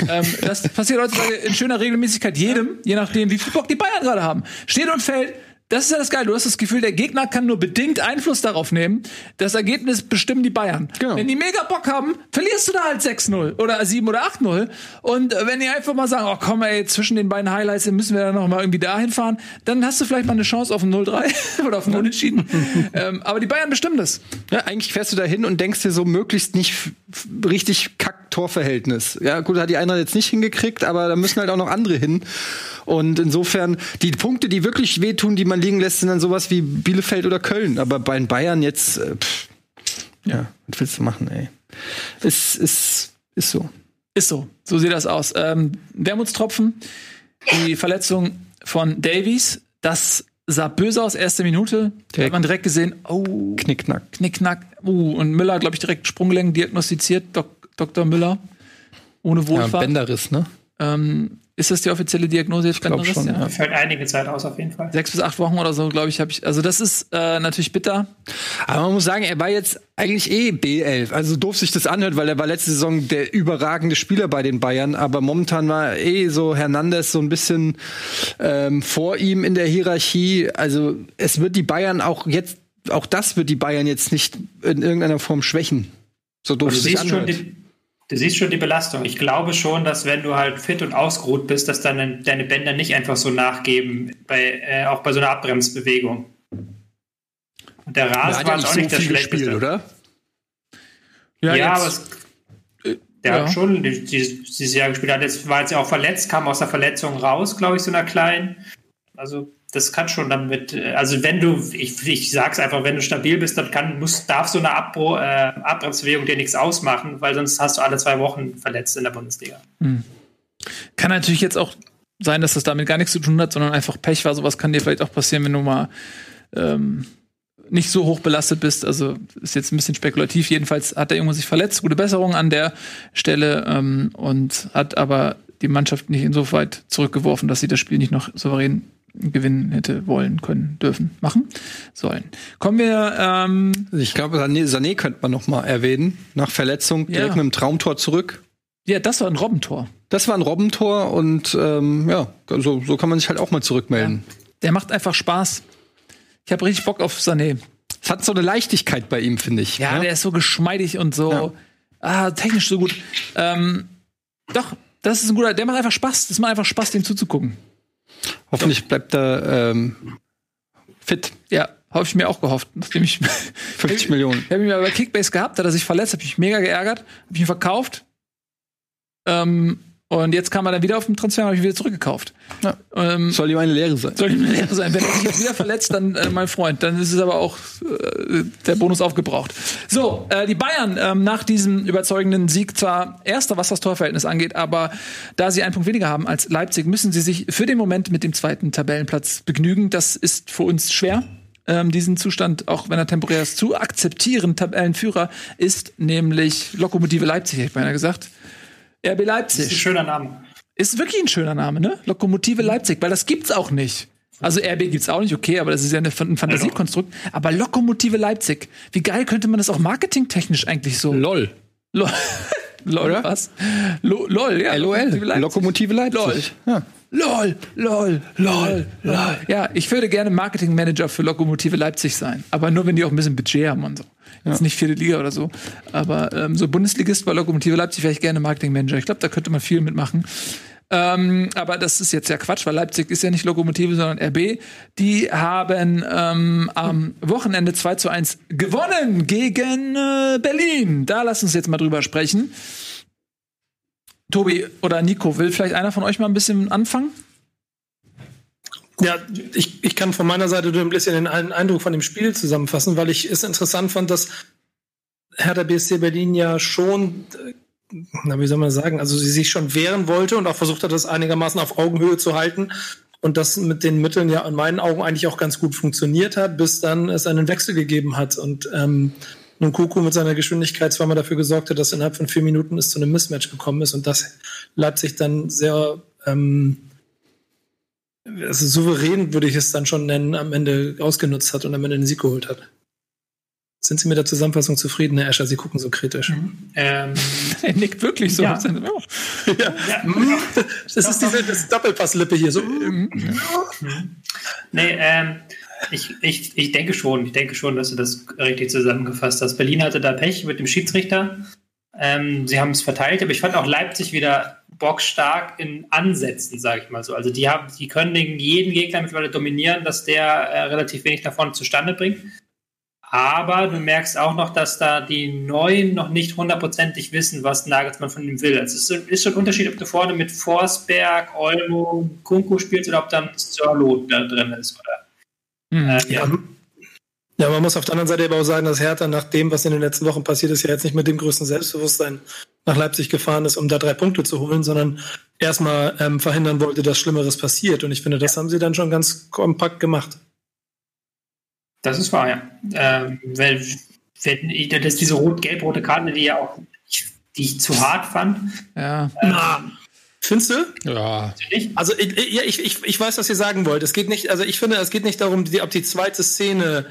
[SPEAKER 1] ähm, das passiert heutzutage in schöner Regelmäßigkeit jedem, je nachdem, wie viel Bock die Bayern gerade haben. Steht und fällt das ist ja das Geile. Du hast das Gefühl, der Gegner kann nur bedingt Einfluss darauf nehmen. Das Ergebnis bestimmen die Bayern. Genau. Wenn die mega Bock haben, verlierst du da halt 6-0 oder 7 oder 8-0. Und äh, wenn die einfach mal sagen, oh komm ey, zwischen den beiden Highlights müssen wir dann noch mal irgendwie dahin fahren, dann hast du vielleicht mal eine Chance auf ein 0-3 oder auf ein Unentschieden. ähm, aber die Bayern bestimmen das.
[SPEAKER 3] Ja, eigentlich fährst du da hin und denkst dir so möglichst nicht richtig kack Torverhältnis. Ja, gut, hat die einer jetzt nicht hingekriegt, aber da müssen halt auch noch andere hin. Und insofern, die Punkte, die wirklich wehtun, die man liegen lässt, sind dann sowas wie Bielefeld oder Köln. Aber bei den Bayern jetzt, äh, pff, ja, was willst du machen, ey? Ist, ist, ist so.
[SPEAKER 1] Ist so. So sieht das aus. Ähm, Wermutstropfen, die Verletzung von Davies, das sah böse aus, erste Minute. Da hat man direkt gesehen, oh.
[SPEAKER 3] Knickknack.
[SPEAKER 1] Knickknack. Uh, und Müller, glaube ich, direkt Sprunggelenk diagnostiziert, Dok Dr. Müller. Ohne Wohlfahrt. Ja,
[SPEAKER 3] Bänderriss, ne?
[SPEAKER 1] Ähm, ist das die offizielle Diagnose
[SPEAKER 5] jetzt schon, ja. ja. Fällt einige Zeit aus auf jeden Fall.
[SPEAKER 1] Sechs bis acht Wochen oder so, glaube ich, habe ich. Also das ist äh, natürlich bitter.
[SPEAKER 3] Aber man muss sagen, er war jetzt eigentlich eh B11. Also doof sich das anhört, weil er war letzte Saison der überragende Spieler bei den Bayern. Aber momentan war eh so Hernandez so ein bisschen ähm, vor ihm in der Hierarchie. Also es wird die Bayern auch jetzt, auch das wird die Bayern jetzt nicht in irgendeiner Form schwächen. So doof sich anhört. Die,
[SPEAKER 5] Du siehst schon die Belastung. Ich glaube schon, dass wenn du halt fit und ausgeruht bist, dass dann deine Bänder nicht einfach so nachgeben, bei, äh, auch bei so einer Abbremsbewegung. Und der Rasen war auch so nicht das Schlechteste. Spiel, oder? Ja, ja aber es, äh, der ja. hat schon dieses Jahr gespielt. Hat jetzt, war jetzt ja auch verletzt, kam aus der Verletzung raus, glaube ich, so einer kleinen. Also das kann schon damit, äh, also wenn du, ich, ich sag's einfach, wenn du stabil bist, dann kann, muss, darf so eine Abbro, äh, Abbremsbewegung dir nichts ausmachen, weil sonst hast du alle zwei Wochen verletzt in der Bundesliga. Mhm.
[SPEAKER 1] Kann natürlich jetzt auch sein, dass das damit gar nichts zu tun hat, sondern einfach Pech war. Sowas kann dir vielleicht auch passieren, wenn du mal ähm, nicht so hoch belastet bist. Also ist jetzt ein bisschen spekulativ. Jedenfalls hat der Junge sich verletzt. Gute Besserung an der Stelle ähm, und hat aber die Mannschaft nicht insoweit zurückgeworfen, dass sie das Spiel nicht noch souverän gewinnen hätte wollen, können, dürfen, machen sollen. Kommen wir. Ähm
[SPEAKER 3] ich glaube, Sané, Sané könnte man noch mal erwähnen. Nach Verletzung direkt ja. mit einem Traumtor zurück.
[SPEAKER 1] Ja, das war ein Robbentor.
[SPEAKER 3] Das war ein Robbentor und ähm, ja, so, so kann man sich halt auch mal zurückmelden. Ja.
[SPEAKER 1] Der macht einfach Spaß. Ich habe richtig Bock auf Sané.
[SPEAKER 3] Es hat so eine Leichtigkeit bei ihm, finde ich.
[SPEAKER 1] Ja, ja, der ist so geschmeidig und so. Ja. Ah, technisch so gut. Ähm, doch, das ist ein guter. Der macht einfach Spaß. Das macht einfach Spaß, dem zuzugucken.
[SPEAKER 3] Hoffentlich bleibt er ähm, fit.
[SPEAKER 1] Ja, habe ich mir auch gehofft, nachdem ich
[SPEAKER 3] 50 Millionen.
[SPEAKER 1] Ich habe ihn mal bei Kickbase gehabt, hat er sich verletzt, habe ich mich mega geärgert, habe ihn verkauft. Ähm, und jetzt kam er dann wieder auf dem Transfer, habe ich wieder zurückgekauft.
[SPEAKER 3] Ja. Ähm, soll ihm eine Lehre sein.
[SPEAKER 1] Soll ihm eine Lehre sein. Wenn er sich jetzt wieder verletzt, dann äh, mein Freund, dann ist es aber auch äh, der Bonus aufgebraucht. So, äh, die Bayern ähm, nach diesem überzeugenden Sieg zwar erster, was das Torverhältnis angeht, aber da sie einen Punkt weniger haben als Leipzig, müssen sie sich für den Moment mit dem zweiten Tabellenplatz begnügen. Das ist für uns schwer. Ähm, diesen Zustand, auch wenn er temporär ist, zu akzeptieren. Tabellenführer ist nämlich Lokomotive Leipzig, hätte ich beinahe gesagt. RB Leipzig. Das
[SPEAKER 5] ist ein schöner Name.
[SPEAKER 1] Ist wirklich ein schöner Name, ne? Lokomotive Leipzig, weil das gibt's auch nicht. Also RB gibt's auch nicht, okay, aber das ist ja ein Fantasiekonstrukt. Aber Lokomotive Leipzig, wie geil könnte man das auch marketingtechnisch eigentlich so?
[SPEAKER 3] LOL.
[SPEAKER 1] LOL. LOL, Oder? was? Lo LOL, ja.
[SPEAKER 3] LOL. Lokomotive Leipzig. Lokomotive Leipzig.
[SPEAKER 1] LOL. Ja. LOL, LOL, LOL, LOL. Ja, ich würde gerne Marketingmanager für Lokomotive Leipzig sein. Aber nur, wenn die auch ein bisschen Budget haben und so. Ja. Jetzt nicht vierte Liga oder so. Aber ähm, so Bundesligist bei Lokomotive Leipzig wäre ich gerne Marketingmanager. Ich glaube, da könnte man viel mitmachen. Ähm, aber das ist jetzt ja Quatsch, weil Leipzig ist ja nicht Lokomotive, sondern RB. Die haben ähm, am Wochenende 2 zu 1 gewonnen gegen äh, Berlin. Da lass uns jetzt mal drüber sprechen. Tobi oder Nico, will vielleicht einer von euch mal ein bisschen anfangen?
[SPEAKER 4] Ja, ich, ich kann von meiner Seite nur ein bisschen den Eindruck von dem Spiel zusammenfassen, weil ich es interessant fand, dass Hertha BSC Berlin ja schon, na, wie soll man sagen, also sie sich schon wehren wollte und auch versucht hat, das einigermaßen auf Augenhöhe zu halten. Und das mit den Mitteln ja in meinen Augen eigentlich auch ganz gut funktioniert hat, bis dann es einen Wechsel gegeben hat. Und ähm, nun Kuku mit seiner Geschwindigkeit zweimal dafür gesorgt hat, dass innerhalb von vier Minuten es zu einem Mismatch gekommen ist. Und das Leipzig dann sehr ähm, also souverän würde ich es dann schon nennen, am Ende ausgenutzt hat und am Ende den Sieg geholt hat. Sind Sie mit der Zusammenfassung zufrieden, Herr Escher? Sie gucken so kritisch. Mhm.
[SPEAKER 1] Ähm, er nickt wirklich so.
[SPEAKER 4] Ja. ja. ja. Das ist diese das Doppelpasslippe hier. So. Mhm.
[SPEAKER 5] Nee, ähm, ich, ich, ich denke schon, ich denke schon, dass du das richtig zusammengefasst hast. Berlin hatte da Pech mit dem Schiedsrichter. Ähm, sie haben es verteilt, aber ich fand auch Leipzig wieder bockstark in Ansätzen, sage ich mal so. Also die haben, die können jeden Gegner mittlerweile dominieren, dass der äh, relativ wenig davon zustande bringt. Aber du merkst auch noch, dass da die Neuen noch nicht hundertprozentig wissen, was Nagelsmann von ihm will. Also es ist schon ein Unterschied, ob du vorne mit Forsberg, Olmo, Kunku spielst oder ob dann Sörlo da drin ist. Oder,
[SPEAKER 4] mhm. äh, ja. Ja, man muss auf der anderen Seite aber auch sagen, dass Hertha nach dem, was in den letzten Wochen passiert ist, ja jetzt nicht mit dem größten Selbstbewusstsein nach Leipzig gefahren ist, um da drei Punkte zu holen, sondern erstmal ähm, verhindern wollte, dass Schlimmeres passiert. Und ich finde, das haben sie dann schon ganz kompakt gemacht.
[SPEAKER 5] Das ist wahr, ja. Ähm, weil, das ist diese rot-gelb-rote Karte, die ja auch, die ich zu hart fand.
[SPEAKER 1] Ja.
[SPEAKER 4] Ähm, Findest du?
[SPEAKER 3] Ja.
[SPEAKER 4] Also ich, ich, ich, weiß, was ihr sagen wollt. Es geht nicht, also ich finde, es geht nicht darum, ob die zweite Szene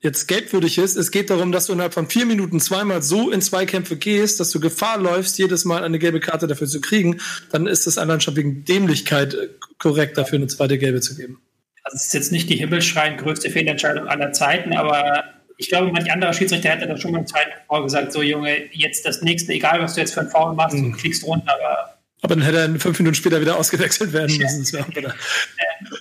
[SPEAKER 4] jetzt gelbwürdig ist. Es geht darum, dass du innerhalb von vier Minuten zweimal so in Zweikämpfe gehst, dass du Gefahr läufst, jedes Mal eine gelbe Karte dafür zu kriegen. Dann ist es allein schon wegen Dämlichkeit korrekt, dafür eine zweite gelbe zu geben.
[SPEAKER 5] Also es ist jetzt nicht die himmelschreiend größte Fehlentscheidung aller Zeiten, aber ich glaube, manch anderer Schiedsrichter hätte da schon beim zweiten Foul gesagt, so Junge, jetzt das nächste, egal was du jetzt für ein Foul machst, mhm. du kriegst runter, aber
[SPEAKER 4] aber dann hätte er fünf Minuten später wieder ausgewechselt werden müssen.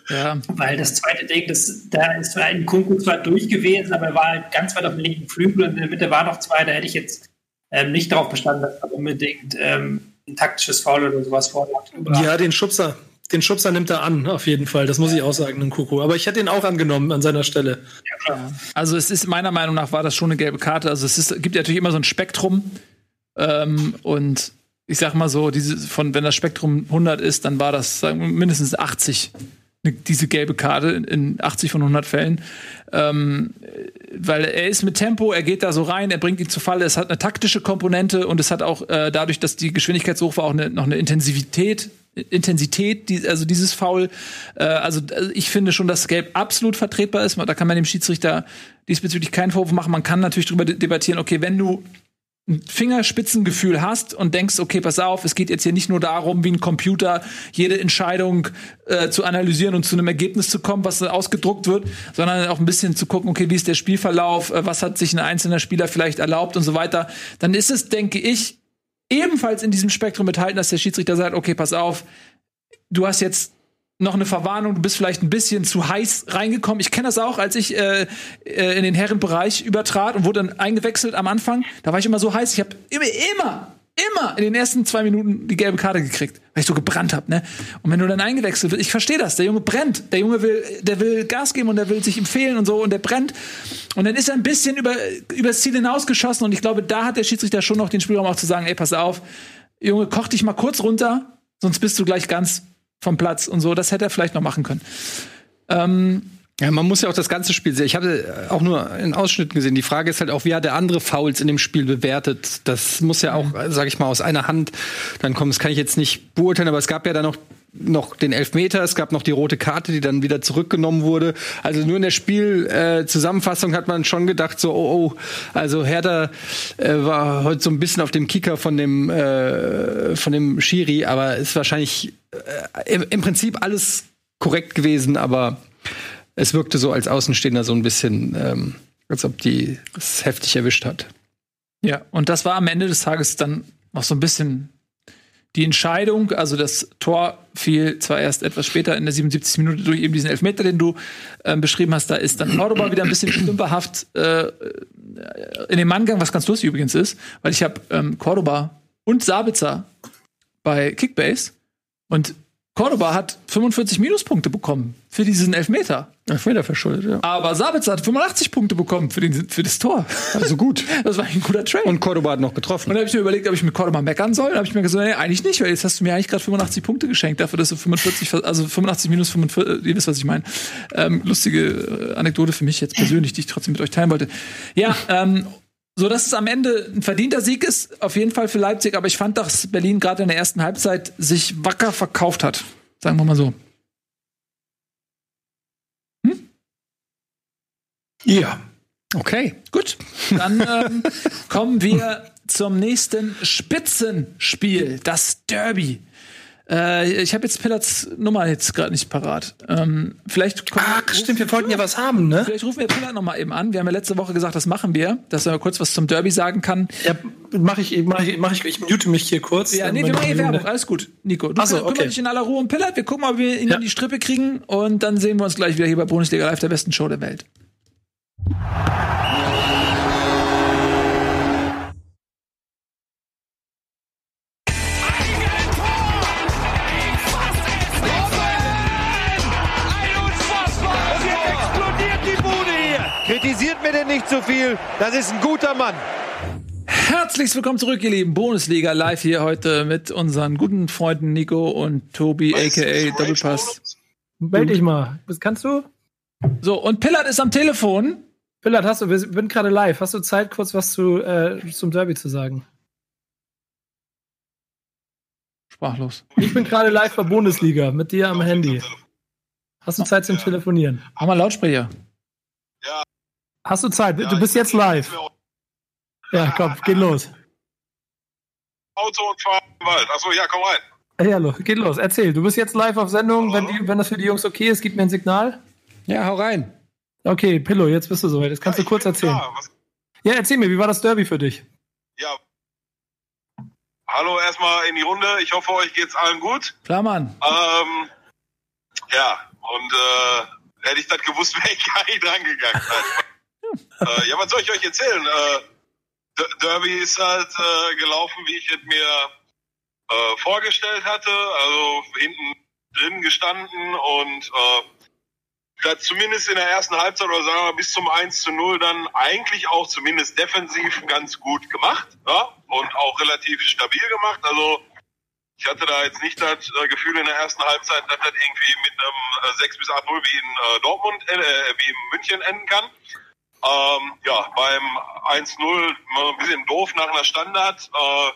[SPEAKER 5] Ja. Weil das zweite Ding, das, da ist zwar ein Kunku zwar durch gewesen, aber er war halt ganz weit auf dem linken Flügel und in der Mitte war noch zwei. Da hätte ich jetzt ähm, nicht darauf bestanden, dass er unbedingt ähm, ein taktisches Foul oder sowas vormacht.
[SPEAKER 4] Ja, den Schubser. Den Schubser nimmt er an, auf jeden Fall. Das muss ich auch sagen, den Kuku. Aber ich hätte ihn auch angenommen an seiner Stelle.
[SPEAKER 1] Ja, also es ist meiner Meinung nach war das schon eine gelbe Karte. Also es ist, gibt ja natürlich immer so ein Spektrum. Ähm, und ich sag mal so, diese, von, wenn das Spektrum 100 ist, dann war das sagen mindestens 80, ne, diese gelbe Karte in 80 von 100 Fällen. Ähm, weil er ist mit Tempo, er geht da so rein, er bringt ihn zu Fall. Es hat eine taktische Komponente und es hat auch äh, dadurch, dass die Geschwindigkeit so hoch war, auch eine, noch eine Intensivität. Intensität, also dieses Foul, äh, also, also ich finde schon, dass Gelb absolut vertretbar ist. Da kann man dem Schiedsrichter diesbezüglich keinen Vorwurf machen. Man kann natürlich darüber debattieren, okay, wenn du Fingerspitzengefühl hast und denkst, okay, pass auf, es geht jetzt hier nicht nur darum, wie ein Computer jede Entscheidung äh, zu analysieren und zu einem Ergebnis zu kommen, was ausgedruckt wird, sondern auch ein bisschen zu gucken, okay, wie ist der Spielverlauf, äh, was hat sich ein einzelner Spieler vielleicht erlaubt und so weiter, dann ist es, denke ich, ebenfalls in diesem Spektrum enthalten, dass der Schiedsrichter sagt, okay, pass auf, du hast jetzt noch eine Verwarnung, du bist vielleicht ein bisschen zu heiß reingekommen. Ich kenne das auch, als ich äh, äh, in den Herrenbereich übertrat und wurde dann eingewechselt am Anfang. Da war ich immer so heiß. Ich habe immer, immer, immer in den ersten zwei Minuten die gelbe Karte gekriegt, weil ich so gebrannt habe. Ne? Und wenn du dann eingewechselt wirst, ich verstehe das. Der Junge brennt. Der Junge will, der will Gas geben und der will sich empfehlen und so und der brennt. Und dann ist er ein bisschen über übers Ziel hinausgeschossen und ich glaube, da hat der Schiedsrichter schon noch den Spielraum auch zu sagen, ey, pass auf, Junge, koch dich mal kurz runter, sonst bist du gleich ganz vom Platz und so. Das hätte er vielleicht noch machen können. Ähm,
[SPEAKER 3] ja, man muss ja auch das ganze Spiel sehen. Ich hatte auch nur in Ausschnitten gesehen. Die Frage ist halt auch, wie hat der andere Fouls in dem Spiel bewertet? Das muss ja auch, sag ich mal, aus einer Hand dann kommen. Das kann ich jetzt nicht beurteilen, aber es gab ja dann noch noch den Elfmeter, es gab noch die rote Karte, die dann wieder zurückgenommen wurde. Also nur in der Spielzusammenfassung äh, hat man schon gedacht, so, oh, oh, also Hertha äh, war heute so ein bisschen auf dem Kicker von dem, äh, von dem Schiri, aber ist wahrscheinlich äh, im, im Prinzip alles korrekt gewesen, aber es wirkte so als Außenstehender so ein bisschen, ähm, als ob die es heftig erwischt hat.
[SPEAKER 1] Ja, und das war am Ende des Tages dann noch so ein bisschen die Entscheidung, also das Tor fiel zwar erst etwas später in der 77. Minute durch eben diesen Elfmeter, den du äh, beschrieben hast, da ist dann Cordoba wieder ein bisschen stümperhaft äh, in den Mann gegangen, was ganz lustig übrigens ist, weil ich habe ähm, Cordoba und Sabitzer bei Kickbase und Cordoba hat 45 Minuspunkte bekommen für diesen Elfmeter.
[SPEAKER 3] Elfmeter verschuldet, ja.
[SPEAKER 1] Aber Sabitzer hat 85 Punkte bekommen für, den, für das Tor.
[SPEAKER 3] Also gut.
[SPEAKER 1] Das war ein guter Trade.
[SPEAKER 3] Und Cordoba hat noch getroffen.
[SPEAKER 1] Und dann habe ich mir überlegt, ob ich mit Cordoba meckern soll. Da habe ich mir gesagt, nee, eigentlich nicht, weil jetzt hast du mir eigentlich gerade 85 Punkte geschenkt, dafür, dass du 45, also 85 minus 45, ihr wisst, was ich meine. Ähm, lustige äh, Anekdote für mich jetzt persönlich, die ich trotzdem mit euch teilen wollte. Ja, ähm, so dass es am Ende ein verdienter Sieg ist, auf jeden Fall für Leipzig, aber ich fand, dass Berlin gerade in der ersten Halbzeit sich wacker verkauft hat. Sagen wir mal so.
[SPEAKER 4] Hm? Ja.
[SPEAKER 1] Okay, gut. Dann ähm, kommen wir zum nächsten Spitzenspiel, das Derby. Äh, ich habe jetzt Pillars Nummer jetzt gerade nicht parat. Ähm, vielleicht
[SPEAKER 4] kommen, Ach, stimmt, wir wollten ja was haben, ne?
[SPEAKER 1] Vielleicht rufen wir Pillard noch mal eben an. Wir haben ja letzte Woche gesagt, das machen wir, dass er kurz was zum Derby sagen kann.
[SPEAKER 4] Ja, mache ich, mach ich, mach ich, ich mute mich hier kurz.
[SPEAKER 1] Ja, nee, wir machen hier Werbung. Alles gut, Nico. Du
[SPEAKER 4] so, okay.
[SPEAKER 1] dich in aller Ruhe um Pillard. Wir gucken, ob wir ihn ja. in die Strippe kriegen und dann sehen wir uns gleich wieder hier bei Bundesliga Live, der besten Show der Welt.
[SPEAKER 2] Kritisiert mir denn nicht zu so viel. Das ist ein guter Mann.
[SPEAKER 1] Herzlich willkommen zurück, ihr Lieben. Bundesliga live hier heute mit unseren guten Freunden Nico und Tobi, weißt aka Doppelpass.
[SPEAKER 4] Meld dich mal. Was kannst du?
[SPEAKER 1] So, und Pillard ist am Telefon.
[SPEAKER 4] Pillard, hast du, wir sind gerade live. Hast du Zeit, kurz was zu, äh, zum Derby zu sagen?
[SPEAKER 1] Sprachlos.
[SPEAKER 4] Ich bin gerade live bei Bundesliga mit dir am Handy. Hast du Zeit zum Telefonieren?
[SPEAKER 1] Haben wir Lautsprecher?
[SPEAKER 4] Hast du Zeit? Ja, du bist jetzt live. Ja, komm, geht los.
[SPEAKER 6] Auto und fahren im Wald. Achso, ja, komm rein.
[SPEAKER 4] Ja, los, geht los. Erzähl. Du bist jetzt live auf Sendung. Wenn, die, wenn das für die Jungs okay ist, gib mir ein Signal.
[SPEAKER 3] Ja, hau rein.
[SPEAKER 4] Okay, Pillow, jetzt bist du soweit. Das kannst ja, du kurz erzählen. Ja, erzähl mir, wie war das Derby für dich?
[SPEAKER 6] Ja. Hallo erstmal in die Runde. Ich hoffe, euch geht's allen gut.
[SPEAKER 1] Klar, Mann.
[SPEAKER 6] Ähm, ja, und äh, hätte ich das gewusst, wäre ich gar nicht dran gegangen. äh, ja, was soll ich euch erzählen? Äh, Derby ist halt äh, gelaufen, wie ich es mir äh, vorgestellt hatte. Also hinten drin gestanden und äh, das zumindest in der ersten Halbzeit oder sagen wir bis zum 1 zu 0 dann eigentlich auch zumindest defensiv ganz gut gemacht ja? und auch relativ stabil gemacht. Also ich hatte da jetzt nicht das äh, Gefühl in der ersten Halbzeit, dass das irgendwie mit einem äh, 6 bis 8 0 wie in äh, Dortmund, äh, wie in München enden kann. Ähm, ja, beim 1-0 ein bisschen doof nach einer Standard. Äh,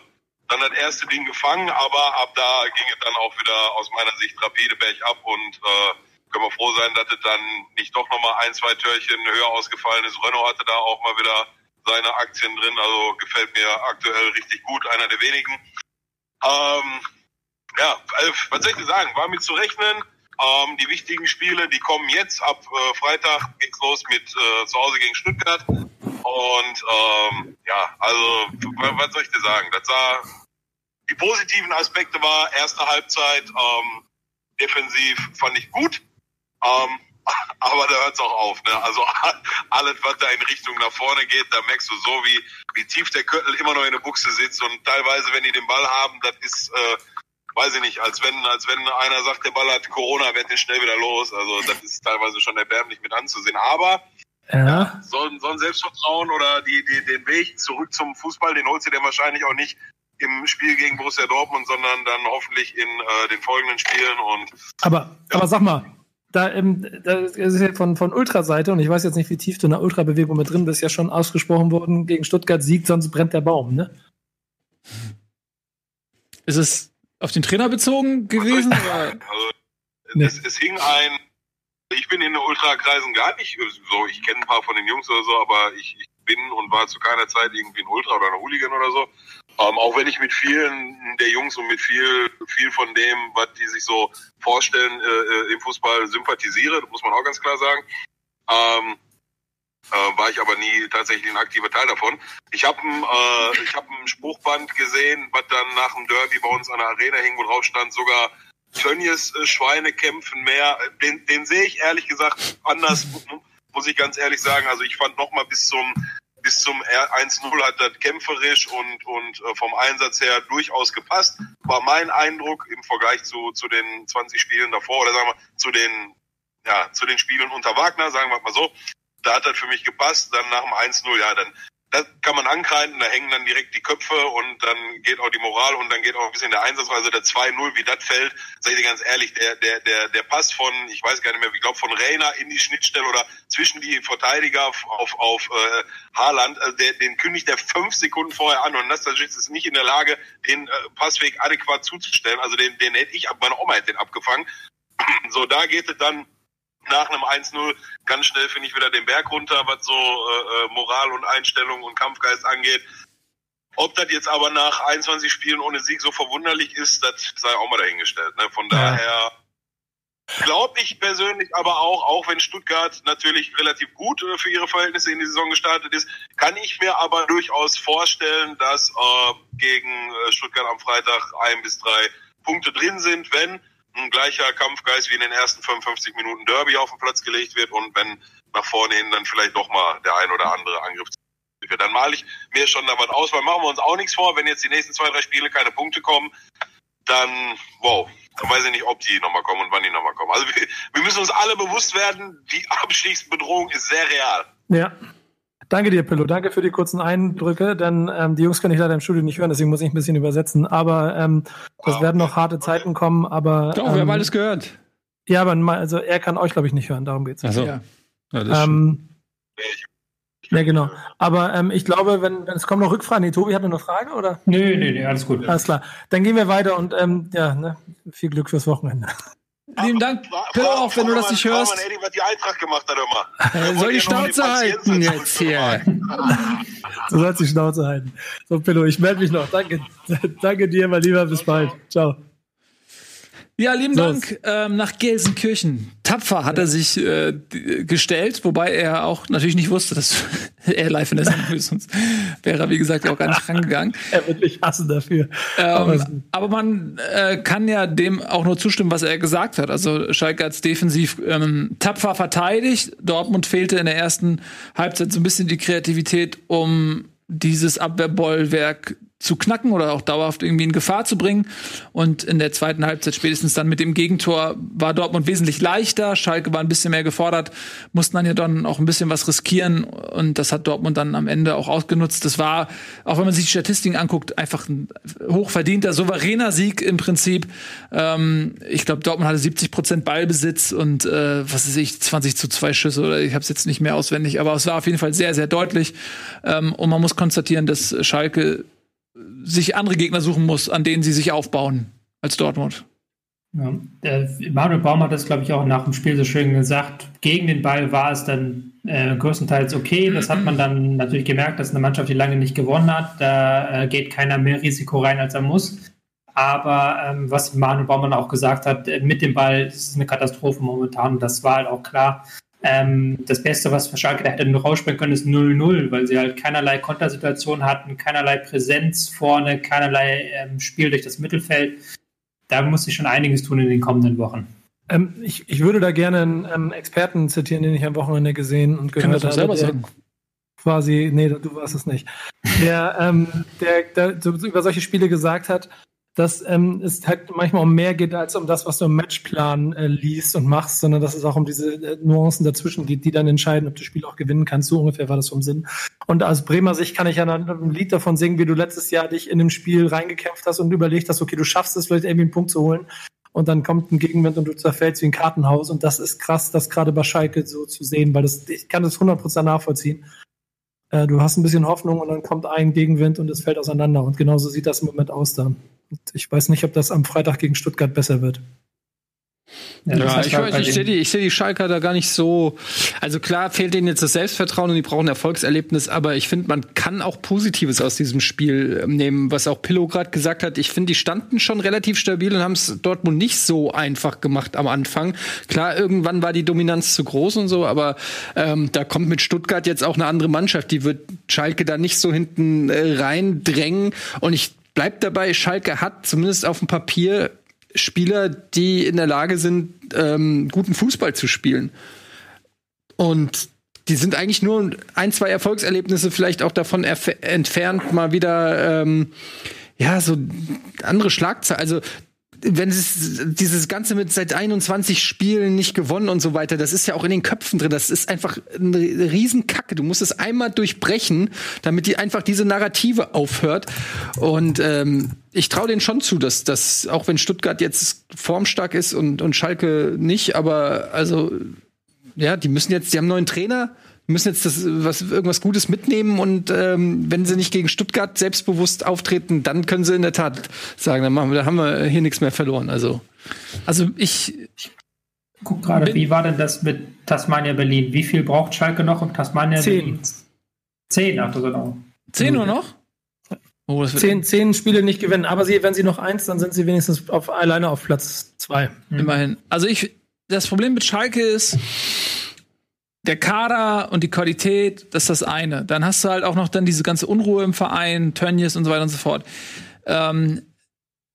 [SPEAKER 6] dann das erste Ding gefangen, aber ab da ging es dann auch wieder aus meiner Sicht rapide bergab und äh, können wir froh sein, dass es dann nicht doch nochmal ein, zwei Törchen höher ausgefallen ist. Renault hatte da auch mal wieder seine Aktien drin, also gefällt mir aktuell richtig gut, einer der wenigen. Ähm, ja, also, was soll ich denn sagen? War mir zu rechnen. Ähm, die wichtigen Spiele, die kommen jetzt ab äh, Freitag geht's los mit äh, zu Hause gegen Stuttgart. Und ähm, ja, also was soll ich dir sagen? Das sah die positiven Aspekte war erste Halbzeit ähm, defensiv fand ich gut. Ähm, aber da hört's auch auf. Ne? Also alles, was da in Richtung nach vorne geht, da merkst du so, wie, wie tief der Köttel immer noch in der Buchse sitzt. Und teilweise, wenn die den Ball haben, das ist äh, weiß ich nicht, als wenn, als wenn einer sagt, der Ball hat Corona, wird der schnell wieder los. Also das ist teilweise schon erbärmlich mit anzusehen. Aber ja. so, so ein Selbstvertrauen oder die, die, den Weg zurück zum Fußball, den holst du dir wahrscheinlich auch nicht im Spiel gegen Borussia Dortmund, sondern dann hoffentlich in äh, den folgenden Spielen. Und
[SPEAKER 4] aber, ja. aber sag mal, da, ähm, da ist ja von, von Ultraseite, und ich weiß jetzt nicht, wie tief du in der Ultrabewegung mit drin bist, ja schon ausgesprochen worden, gegen Stuttgart siegt, sonst brennt der Baum, ne?
[SPEAKER 1] Ist es auf den Trainer bezogen gewesen? Also,
[SPEAKER 6] nee. es, es hing ein, ich bin in den Ultrakreisen gar nicht so, ich kenne ein paar von den Jungs oder so, aber ich, ich bin und war zu keiner Zeit irgendwie ein Ultra oder ein Hooligan oder so. Ähm, auch wenn ich mit vielen der Jungs und mit viel, viel von dem, was die sich so vorstellen, äh, äh im Fußball sympathisiere, muss man auch ganz klar sagen. Ähm, Äh, war ich aber nie tatsächlich ein aktiver Teil davon. Ich habe äh, ich hab ein Spruchband gesehen, was dann nach dem Derby bei uns an der Arena hing, wo drauf stand, sogar Tönnies äh, Schweine kämpfen mehr. Den, den sehe ich ehrlich gesagt anders, muss ich ganz ehrlich sagen. Also ich fand noch mal bis zum bis zum 1-0 hat das kämpferisch und, und äh, vom Einsatz her durchaus gepasst. War mein Eindruck im Vergleich zu, zu den 20 Spielen davor oder sagen wir zu den, ja, zu den Spielen unter Wagner, sagen wir mal so. Da hat das für mich gepasst. Dann nach dem 1-0, ja, dann das kann man ankreiden, da hängen dann direkt die Köpfe und dann geht auch die Moral und dann geht auch ein bisschen der Einsatz. Also der 2-0, wie das fällt, sag ich dir ganz ehrlich, der, der, der, der Pass von, ich weiß gar nicht mehr, ich glaube von Reina in die Schnittstelle oder zwischen die Verteidiger auf, auf, auf äh, Haaland, also der, den kündigt der fünf Sekunden vorher an und Nastasic ist nicht in der Lage, den äh, Passweg adäquat zuzustellen. Also den, den hätte ich, meine Oma hätte den abgefangen. So, da geht es dann nach einem 1-0 ganz schnell, finde ich, wieder den Berg runter, was so äh, äh, Moral und Einstellung und Kampfgeist angeht. Ob das jetzt aber nach 21 Spielen ohne Sieg so verwunderlich ist, das sei auch mal dahingestellt. Ne? Von ja. daher glaube ich persönlich aber auch, auch wenn Stuttgart natürlich relativ gut äh, für ihre Verhältnisse in die Saison gestartet ist, kann ich mir aber durchaus vorstellen, dass äh, gegen äh, Stuttgart am Freitag ein bis drei Punkte drin sind, wenn ein gleicher Kampfgeist wie in den ersten 55 Minuten Derby auf den Platz gelegt wird und wenn nach vorne hin dann vielleicht doch mal der ein oder andere Angriff wird. Dann male ich mir schon da was aus, weil machen wir uns auch nichts vor, wenn jetzt die nächsten zwei, drei Spiele keine Punkte kommen, dann, wow, dann weiß ich nicht, ob die nochmal kommen und wann die nochmal kommen. Also wir, wir müssen uns alle bewusst werden, die Abstiegsbedrohung ist sehr real.
[SPEAKER 4] Ja, Danke dir, Pillow. Danke für die kurzen Eindrücke, denn ähm, die Jungs kann ich leider im Studio nicht hören, deswegen muss ich ein bisschen übersetzen. Aber ähm, das oh, werden noch harte. Zeiten kommen. Aber
[SPEAKER 3] Doch, ähm, wir haben ähm, alles gehört.
[SPEAKER 4] Ja, aber also er kann euch, glaube ich, nicht hören. Darum geht's.
[SPEAKER 3] Ach so. Ja.
[SPEAKER 4] Ja, ähm, ja, genau. Aber ähm, ich glaube, wenn, wenn es kommen noch Rückfragen, nee, Tobi hat noch eine Frage, oder?
[SPEAKER 5] Nö, nö, nö, alles gut.
[SPEAKER 4] Alles klar. Dann gehen wir weiter und ähm, ja, ne, viel Glück fürs Wochenende.
[SPEAKER 1] Lieben Dank, Pill auch, wenn du das nicht hörst.
[SPEAKER 6] Eddie, was die Eintracht gemacht hat immer.
[SPEAKER 1] Soll die Schnauze halten jetzt hier.
[SPEAKER 4] Du sollst die Schnauze halten. So, Pillow, ich melde mich noch. Danke. Danke dir, mein Lieber. Bis bald. Ciao.
[SPEAKER 1] Ja, lieben so. Dank ähm, nach Gelsenkirchen. Tapfer hat er sich äh, gestellt, wobei er auch natürlich nicht wusste, dass er live in der Sendung ist. Sonst wäre er, wie gesagt, auch gar nicht rangegangen.
[SPEAKER 4] er wird mich hassen dafür.
[SPEAKER 1] Ähm, aber, aber, man äh, kann ja dem auch nur zustimmen, was er gesagt hat. Also Schalke hat defensiv ähm, tapfer verteidigt. Dortmund fehlte in der ersten Halbzeit so ein bisschen die Kreativität, um dieses Abwehrbollwerk zu knacken oder auch dauerhaft irgendwie in Gefahr zu bringen. Und in der zweiten Halbzeit spätestens dann mit dem Gegentor war Dortmund wesentlich leichter. Schalke war ein bisschen mehr gefordert, mussten dann ja dann auch ein bisschen was riskieren. Und das hat Dortmund dann am Ende auch ausgenutzt. Das war, auch wenn man sich die Statistiken anguckt, einfach ein hochverdienter, souveräner Sieg im Prinzip. Ähm, ich glaube, Dortmund hatte 70 Prozent Ballbesitz und äh, was weiß ich, 20 zu zwei Schüsse oder ich habe es jetzt nicht mehr auswendig, aber es war auf jeden Fall sehr, sehr deutlich. Ähm, und man muss konstatieren, dass Schalke sich andere Gegner suchen muss, an denen sie sich aufbauen als Dortmund.
[SPEAKER 5] Ja, der Manuel Baum hat das, glaube ich, auch nach dem Spiel so schön gesagt. Gegen den Ball war es dann äh, größtenteils okay. Das hat man dann natürlich gemerkt, dass eine Mannschaft, die lange nicht gewonnen hat, da äh, geht keiner mehr Risiko rein, als er muss. Aber ähm, was Manuel Baumann auch gesagt hat, äh, mit dem Ball ist es eine Katastrophe momentan. Das war halt auch klar. Ähm, das Beste, was für Schalke da hätte nur rausspringen können, ist 0-0, weil sie halt keinerlei Kontersituation hatten, keinerlei Präsenz vorne, keinerlei ähm, Spiel durch das Mittelfeld. Da muss sich schon einiges tun in den kommenden Wochen.
[SPEAKER 4] Ähm, ich, ich, würde da gerne einen ähm, Experten zitieren, den ich am Wochenende gesehen und gehört
[SPEAKER 1] habe. selber sagen.
[SPEAKER 4] Quasi, nee, du warst es nicht. Der, ähm, der, der so, über solche Spiele gesagt hat, dass ähm, es halt manchmal um mehr geht als um das, was du im Matchplan äh, liest und machst, sondern dass es auch um diese äh, Nuancen dazwischen geht, die dann entscheiden, ob du das Spiel auch gewinnen kannst. So ungefähr war das vom Sinn. Und aus Bremer Sicht kann ich ja ein Lied davon singen, wie du letztes Jahr dich in dem Spiel reingekämpft hast und überlegt hast, okay, du schaffst es vielleicht irgendwie einen Punkt zu holen. Und dann kommt ein Gegenwind und du zerfällst wie ein Kartenhaus. Und das ist krass, das gerade bei Schalke so zu sehen, weil das, ich kann das 100% nachvollziehen. Äh, du hast ein bisschen Hoffnung und dann kommt ein Gegenwind und es fällt auseinander. Und genauso sieht das im Moment aus da. Ich weiß nicht, ob das am Freitag gegen Stuttgart besser wird.
[SPEAKER 3] Ja, ich, weiß, ich sehe die, seh die Schalker da gar nicht so. Also klar fehlt denen jetzt das Selbstvertrauen und die brauchen ein Erfolgserlebnis, aber ich finde, man kann auch Positives aus diesem Spiel ähm, nehmen, was auch Pillow gerade gesagt hat. Ich finde, die standen schon relativ stabil und haben es Dortmund nicht so einfach gemacht am Anfang. Klar, irgendwann war die Dominanz zu groß und so, aber ähm, da kommt mit Stuttgart jetzt auch eine andere Mannschaft. Die wird Schalke da nicht so hinten äh, reindrängen. Und ich bleib dabei, Schalke hat zumindest auf dem Papier Spieler, die in der Lage sind, ähm, guten Fußball zu spielen. Und die sind eigentlich nur ein, zwei Erfolgserlebnisse vielleicht auch davon entfernt, mal wieder ähm, ja so andere Schlagzeilen. Also wenn es dieses Ganze mit seit 21 Spielen nicht gewonnen und so weiter, das ist ja auch in den Köpfen drin. Das ist einfach eine Riesenkacke. Du musst es einmal durchbrechen, damit die einfach diese Narrative aufhört. Und ähm, ich traue denen schon zu, dass dass auch wenn Stuttgart jetzt formstark ist und, und Schalke nicht, aber also ja, die müssen jetzt, die haben einen neuen Trainer müssen jetzt das, was, irgendwas Gutes mitnehmen und ähm, wenn sie nicht gegen Stuttgart selbstbewusst auftreten, dann können sie in der Tat sagen, dann machen wir, da haben wir hier nichts mehr verloren. Also,
[SPEAKER 5] also ich, ich guck gerade, wie war denn das mit Tasmania Berlin? Wie viel braucht Schalke noch um Tasmania
[SPEAKER 4] zehn.
[SPEAKER 5] Berlin? Zehn, ach genau.
[SPEAKER 1] Zehn nur noch?
[SPEAKER 4] Oh, zehn, zehn Spiele nicht gewinnen, aber sie, wenn sie noch eins, dann sind sie wenigstens auf, alleine auf Platz zwei.
[SPEAKER 1] Immerhin. Also ich, das Problem mit Schalke ist, der Kader und die Qualität, das ist das eine. Dann hast du halt auch noch dann diese ganze Unruhe im Verein, Tönnies und so weiter und so fort. Ähm,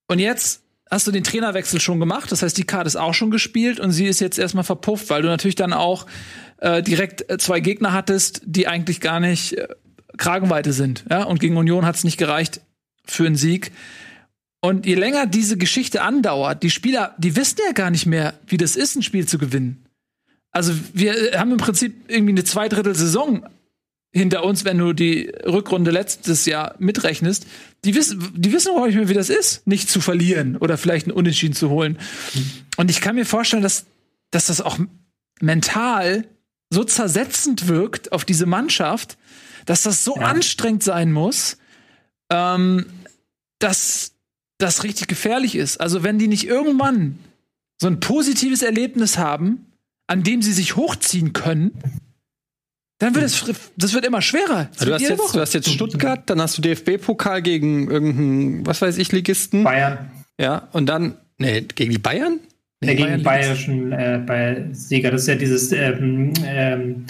[SPEAKER 1] und jetzt hast du den Trainerwechsel schon gemacht, das heißt, die Karte ist auch schon gespielt und sie ist jetzt erstmal verpufft, weil du natürlich dann auch äh, direkt äh, zwei Gegner hattest, die eigentlich gar nicht äh, Kragenweite sind. Ja? Und gegen Union hat es nicht gereicht für einen Sieg. Und je länger diese Geschichte andauert, die Spieler, die wissen ja gar nicht mehr, wie das ist, ein Spiel zu gewinnen. Also wir haben im Prinzip irgendwie eine Zweidrittel-Saison hinter uns, wenn du die Rückrunde letztes Jahr mitrechnest. Die wissen, die wissen auch nicht mehr, wie das ist, nicht zu verlieren oder vielleicht einen Unentschieden zu holen. Und ich kann mir vorstellen, dass, dass das auch mental so zersetzend wirkt auf diese Mannschaft, dass das so ja. anstrengend sein muss, ähm, dass das richtig gefährlich ist. Also wenn die nicht irgendwann so ein positives Erlebnis haben, an dem sie sich hochziehen können, dann wird es das wird immer schwerer.
[SPEAKER 3] Also du, hast jetzt, du hast jetzt Stuttgart, dann hast du DFB-Pokal gegen irgendeinen, was weiß ich, Ligisten.
[SPEAKER 5] Bayern.
[SPEAKER 3] Ja, und dann, nee, gegen die Bayern?
[SPEAKER 5] Nee, gegen Bayern bayerischen äh, bei Sieger. Das ist ja dieses ähm, ähm,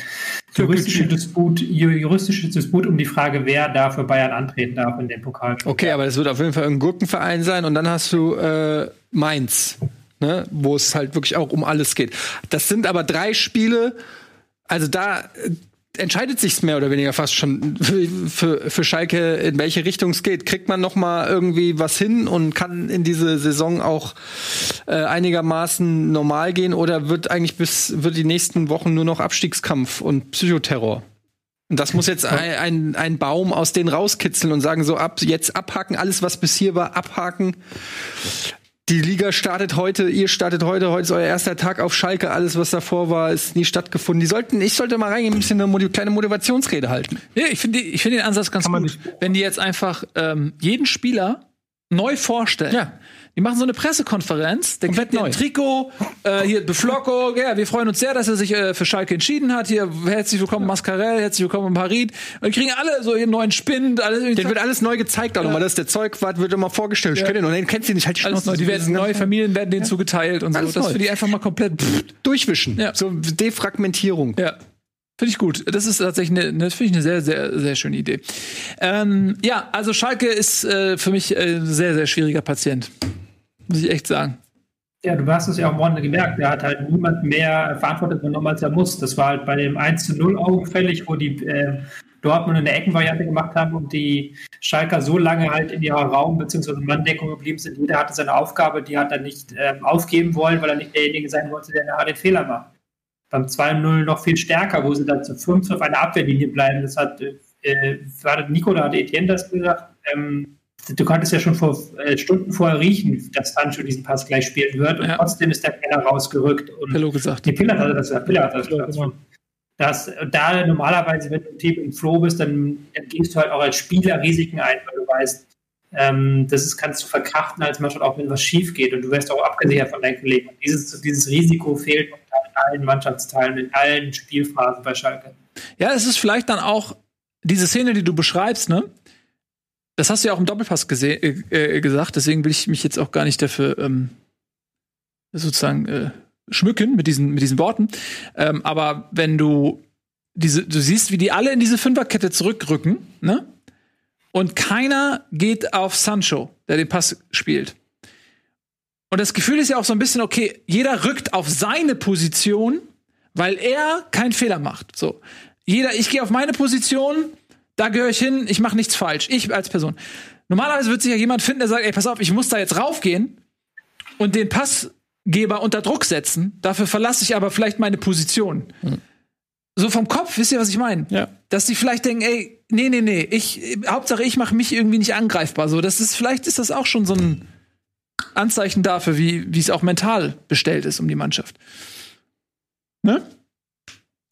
[SPEAKER 5] juristische, Disput, juristische Disput um die Frage, wer da für Bayern antreten darf in dem Pokal.
[SPEAKER 3] Okay, aber es wird auf jeden Fall ein Gurkenverein sein und dann hast du äh, Mainz ne, wo es halt wirklich auch um alles geht. Das sind aber drei Spiele, also da äh, entscheidet sich mehr oder weniger fast schon für, für, für Schalke, in welche Richtung es geht. Kriegt man noch mal irgendwie was hin und kann in diese Saison auch äh, einigermaßen normal gehen oder wird eigentlich bis wird die nächsten Wochen nur noch Abstiegskampf und Psychoterror? Und das muss jetzt ein, ein, ein Baum aus denen rauskitzeln und sagen so ab jetzt abhaken, alles was bis hier war abhaken die Liga startet heute, ihr startet heute, heute ist euer erster Tag auf Schalke, alles was davor war, ist nie stattgefunden. Die sollten, ich sollte mal reingehen, ein bisschen eine kleine Motivationsrede halten.
[SPEAKER 1] Ja, ich finde ich finde den Ansatz ganz gut. Wenn die jetzt einfach ähm, jeden Spieler neu vorstellen. Ja. Die machen so eine Pressekonferenz, der kriegt ein Trikot, äh, hier Beflocko, ja, wir freuen uns sehr, dass er sich äh, für Schalke entschieden hat. Hier, herzlich willkommen Mascarell, herzlich willkommen Paris. Und die kriegen alle so ihren neuen Spind, alles.
[SPEAKER 3] Den wird alles neu gezeigt, auch ja. nochmal, das ist der Zeugwart, wird immer vorgestellt. Ich kenne den, und den kennst du nicht, halt die
[SPEAKER 1] Schnauze. Neu. Die werden, neue Familien werden denen zugeteilt und so. Alles das für die einfach mal komplett pff,
[SPEAKER 3] durchwischen. Ja. So Defragmentierung.
[SPEAKER 1] Ja. Finde ich gut. Das ist tatsächlich eine, das finde ich eine sehr, sehr, sehr schöne Idee. Ähm, ja, also Schalke ist äh, für mich äh, sehr, sehr schwieriger Patient. Muss ich echt sagen.
[SPEAKER 5] Ja, du hast es ja auch morgen gemerkt, der hat halt niemand mehr Verantwortung genommen, als er muss. Das war halt bei dem 1 zu 0 augenfällig, wo die äh, Dortmund eine Eckenvariante gemacht haben und die Schalker so lange halt in ihrer Raum- bzw. Manndeckung geblieben sind. Jeder hatte seine Aufgabe, die hat er nicht äh, aufgeben wollen, weil er nicht derjenige sein wollte, der nachher den Fehler macht. Beim 2-0 noch viel stärker, wo sie dann zu 5 auf einer Abwehrlinie bleiben. Das hat, äh, war Nico, da hat Etienne das gesagt, ähm, du konntest ja schon vor äh, Stunden vorher riechen, dass Sancho diesen Pass gleich spielen wird und ja. trotzdem ist der Keller rausgerückt. Und
[SPEAKER 1] Pillow gesagt.
[SPEAKER 5] Die Pillar hatte das gesagt. Pillar hat das gesagt. Genau. Das, da normalerweise, wenn du im Team im Flow bist, dann, dann, gehst du halt auch als Spieler Risiken ein, weil du weißt, ähm, das ist, kannst du verkrachten als Mannschaft, auch wenn was schief geht und du wirst auch abgesichert von deinen Kollegen. Und dieses, dieses Risiko fehlt in allen Mannschaftsteilen, in allen Spielphasen bei Schalke.
[SPEAKER 1] Ja, es ist vielleicht dann auch diese Szene, die du beschreibst, ne? Das hast du ja auch im Doppelpass äh, äh, gesagt, deswegen will ich mich jetzt auch gar nicht dafür ähm, sozusagen äh, schmücken mit diesen, mit diesen Worten. Ähm, aber wenn du diese, du siehst, wie die alle in diese Fünferkette zurückrücken, ne? Und keiner geht auf Sancho, der den Pass spielt. Und das Gefühl ist ja auch so ein bisschen, okay, jeder rückt auf seine Position, weil er keinen Fehler macht. So. Jeder, ich gehe auf meine Position, da gehöre ich hin, ich mache nichts falsch. Ich als Person. Normalerweise wird sich ja jemand finden, der sagt, ey, pass auf, ich muss da jetzt raufgehen und den Passgeber unter Druck setzen. Dafür verlasse ich aber vielleicht meine Position. Mhm. So vom Kopf, wisst ihr, was ich meine? Ja. Dass die vielleicht denken, ey, nee, nee, nee, ich, Hauptsache ich mache mich irgendwie nicht angreifbar. So, das ist, vielleicht ist das auch schon so ein Anzeichen dafür, wie, es auch mental bestellt ist um die Mannschaft. Ne?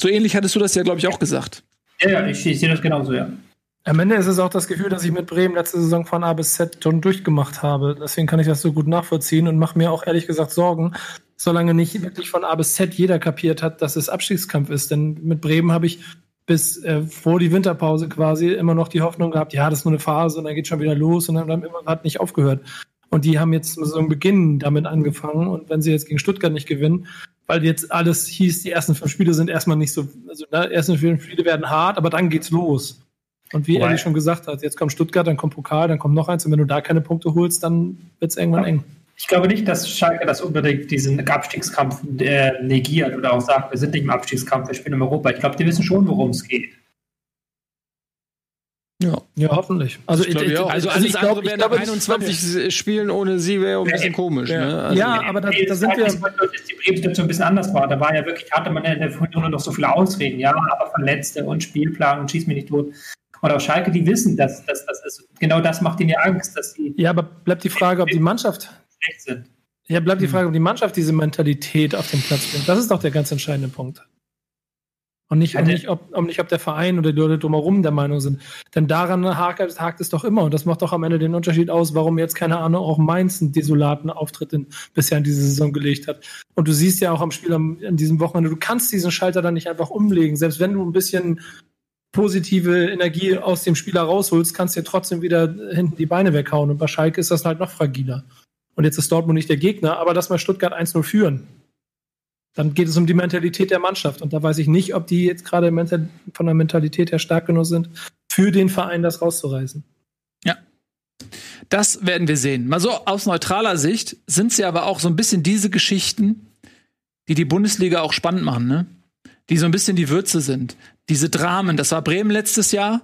[SPEAKER 1] So ähnlich hattest du das ja, glaube ich, auch gesagt.
[SPEAKER 5] Ja, ja, ich, ich sehe das genauso, ja.
[SPEAKER 4] Am Ende ist es auch das Gefühl, dass ich mit Bremen letzte Saison von A bis Z schon durchgemacht habe. Deswegen kann ich das so gut nachvollziehen und mache mir auch ehrlich gesagt Sorgen, solange nicht wirklich von A bis Z jeder kapiert hat, dass es Abstiegskampf ist. Denn mit Bremen habe ich bis äh, vor die Winterpause quasi immer noch die Hoffnung gehabt, ja, das ist nur eine Phase und dann geht schon wieder los und dann, dann hat nicht aufgehört. Und die haben jetzt so einen Beginn damit angefangen und wenn sie jetzt gegen Stuttgart nicht gewinnen, weil jetzt alles hieß, die ersten fünf Spiele sind erstmal nicht so, also ne, die ersten fünf Spiele werden hart, aber dann geht's los. Und wie Eddie schon gesagt hat, jetzt kommt Stuttgart, dann kommt Pokal, dann kommt noch eins und wenn du da keine Punkte holst, dann wird's irgendwann ja. eng.
[SPEAKER 5] Ich glaube nicht, dass Schalke das unbedingt diesen Abstiegskampf äh, negiert oder auch sagt, wir sind nicht im Abstiegskampf, wir spielen in Europa. Ich glaube, die wissen schon, worum es geht.
[SPEAKER 4] Ja, ja, hoffentlich.
[SPEAKER 3] Also, ich, ich, also, also ich glaube, wäre nach 21 Spielen ohne sie wäre ein bisschen komisch. Ja, ne?
[SPEAKER 4] also, ja aber da, da sind wir. Dass
[SPEAKER 5] die Bremen-Situation ein bisschen anders war. Da war ja wirklich, hatte man in der Vorrunde noch so viele Ausreden. Ja, aber Verletzte und Spielplan und schieß mich nicht tot. Und auch Schalke, die wissen, dass, dass das ist. Genau das macht ihnen ja Angst. Dass die
[SPEAKER 4] ja, aber bleibt die Frage, ob die Mannschaft schlecht sind. Ja, bleibt die hm. Frage, ob die Mannschaft diese Mentalität auf den Platz bringt. Das ist doch der ganz entscheidende Punkt. Und nicht, um nicht, ob, um nicht, ob der Verein oder die Leute drumherum der Meinung sind. Denn daran hakt, hakt es doch immer. Und das macht doch am Ende den Unterschied aus, warum jetzt, keine Ahnung, auch Mainz einen desolaten Auftritt in, bisher in diese Saison gelegt hat. Und du siehst ja auch am Spiel am, an diesem Wochenende, du kannst diesen Schalter dann nicht einfach umlegen. Selbst wenn du ein bisschen positive Energie aus dem Spieler rausholst, kannst du dir trotzdem wieder hinten die Beine weghauen. Und bei Schalke ist das halt noch fragiler. Und jetzt ist Dortmund nicht der Gegner, aber lass mal Stuttgart 1-0 führen. Dann geht es um die Mentalität der Mannschaft. Und da weiß ich nicht, ob die jetzt gerade von der Mentalität her stark genug sind, für den Verein das rauszureißen.
[SPEAKER 1] Ja. Das werden wir sehen. Mal so aus neutraler Sicht sind sie aber auch so ein bisschen diese Geschichten, die die Bundesliga auch spannend machen, ne? Die so ein bisschen die Würze sind. Diese Dramen. Das war Bremen letztes Jahr,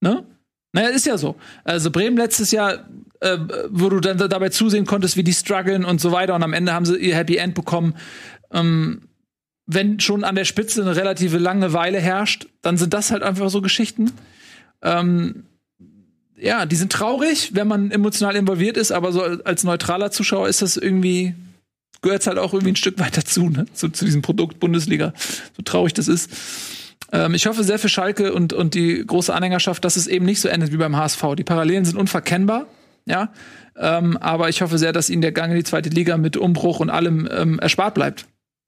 [SPEAKER 1] ne? Naja, ist ja so. Also Bremen letztes Jahr äh, wo du dann dabei zusehen konntest, wie die strugglen und so weiter. Und am Ende haben sie ihr Happy End bekommen. Ähm, wenn schon an der Spitze eine relative Langeweile herrscht, dann sind das halt einfach so Geschichten. Ähm, ja, die sind traurig, wenn man emotional involviert ist, aber so als neutraler Zuschauer ist das irgendwie, gehört es halt auch irgendwie ein Stück weit dazu, ne? zu, zu diesem Produkt Bundesliga, so traurig das ist. Ähm, ich hoffe sehr für Schalke und, und die große Anhängerschaft, dass es eben nicht so endet wie beim HSV. Die Parallelen sind unverkennbar ja. Ähm, aber ich hoffe sehr, dass ihnen der Gang in die zweite Liga mit Umbruch und allem ähm, erspart bleibt.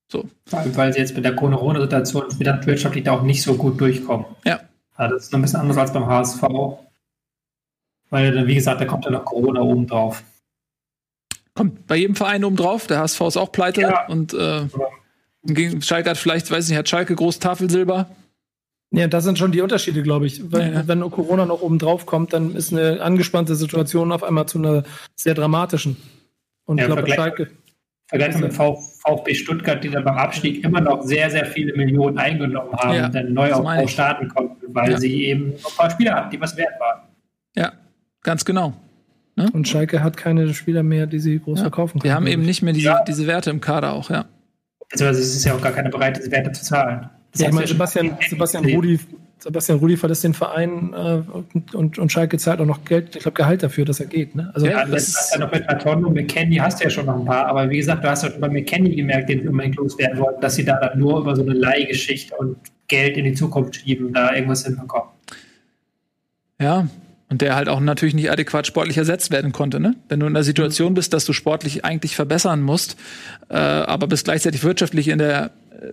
[SPEAKER 1] So.
[SPEAKER 5] Vor allem, weil sie jetzt mit der Corona-Situation wieder wirtschaftlich auch nicht so gut durchkommen.
[SPEAKER 1] Ja.
[SPEAKER 5] ja. Das ist noch ein bisschen anders als beim HSV. Weil, wie gesagt, da kommt ja noch Corona oben drauf.
[SPEAKER 1] Kommt bei jedem Verein oben drauf. Der HSV ist auch pleite ja. und äh, gegen Schalke hat vielleicht, weiß nicht, hat Schalke groß Tafelsilber.
[SPEAKER 4] Ja, das sind schon die Unterschiede, glaube ich. Wenn, ja, ja. wenn Corona noch oben drauf kommt, dann ist eine angespannte Situation auf einmal zu einer sehr dramatischen.
[SPEAKER 5] Und ja, ich glaube, Schalke. Vergleich mit VfB Stuttgart, die dann beim Abstieg immer noch sehr, sehr viele Millionen eingenommen haben ja, und dann Neuaufbau starten konnten, weil ja. sie eben ein paar Spieler hatten, die was wert waren.
[SPEAKER 1] Ja, ganz genau.
[SPEAKER 4] Ne? Und Schalke hat keine Spieler mehr, die sie groß ja. verkaufen
[SPEAKER 1] können. Die haben eben nicht mehr diese, diese Werte im Kader auch, ja.
[SPEAKER 5] Beziehungsweise es ist ja auch gar keine bereit, diese Werte zu zahlen.
[SPEAKER 4] Ja, ich meine, Sebastian, Sebastian Rudi, Sebastian Rudi verlässt den Verein äh, und, und, und Schalke zahlt auch noch Geld, ich glaube, Gehalt dafür, dass er geht. Ne?
[SPEAKER 5] Also, ja, das ist ja noch mit Matondo, McKenny hast du ja schon noch ein paar, aber wie gesagt, du hast ja schon bei McKenny gemerkt, den wir unbedingt loswerden wollten, dass sie da dann nur über so eine Leihgeschichte und Geld in die Zukunft schieben, da irgendwas hinbekommen.
[SPEAKER 1] Ja, Und der halt auch natürlich nicht adäquat sportlich ersetzt werden konnte, ne? Wenn du in der Situation bist, dass du sportlich eigentlich verbessern musst, äh, aber bist gleichzeitig wirtschaftlich in der äh,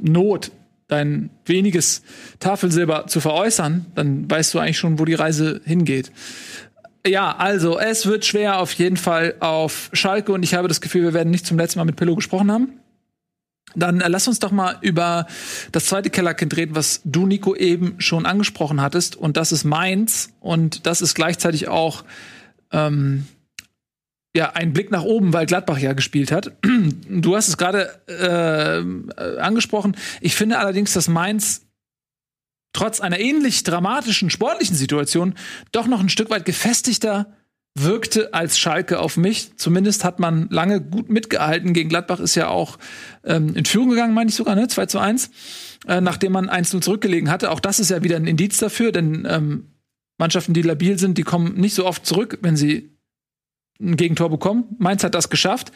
[SPEAKER 1] Not, dein weniges Tafelsilber zu veräußern, dann weißt du eigentlich schon, wo die Reise hingeht. Ja, also es wird schwer auf jeden Fall auf Schalke und ich habe das Gefühl, wir werden nicht zum letzten Mal mit Pillow gesprochen haben. Dann äh, lass uns doch mal über das zweite Kellerkind reden, was du, Nico, eben schon angesprochen hattest. Und das ist Mainz. Und das ist gleichzeitig auch ähm, ja, ein Blick nach oben, weil Gladbach ja gespielt hat. Du hast es gerade äh, angesprochen. Ich finde allerdings, dass Mainz trotz einer ähnlich dramatischen sportlichen Situation doch noch ein Stück weit gefestigter wirkte als Schalke auf mich. Zumindest hat man lange gut mitgehalten. Gegen Gladbach ist ja auch ähm, in Führung gegangen, meine ich sogar, ne? 2 zu 1, äh, nachdem man 1-0 zurückgelegen hatte. Auch das ist ja wieder ein Indiz dafür, denn ähm, Mannschaften, die labil sind, die kommen nicht so oft zurück, wenn sie ein Gegentor bekommen. Mainz hat das geschafft.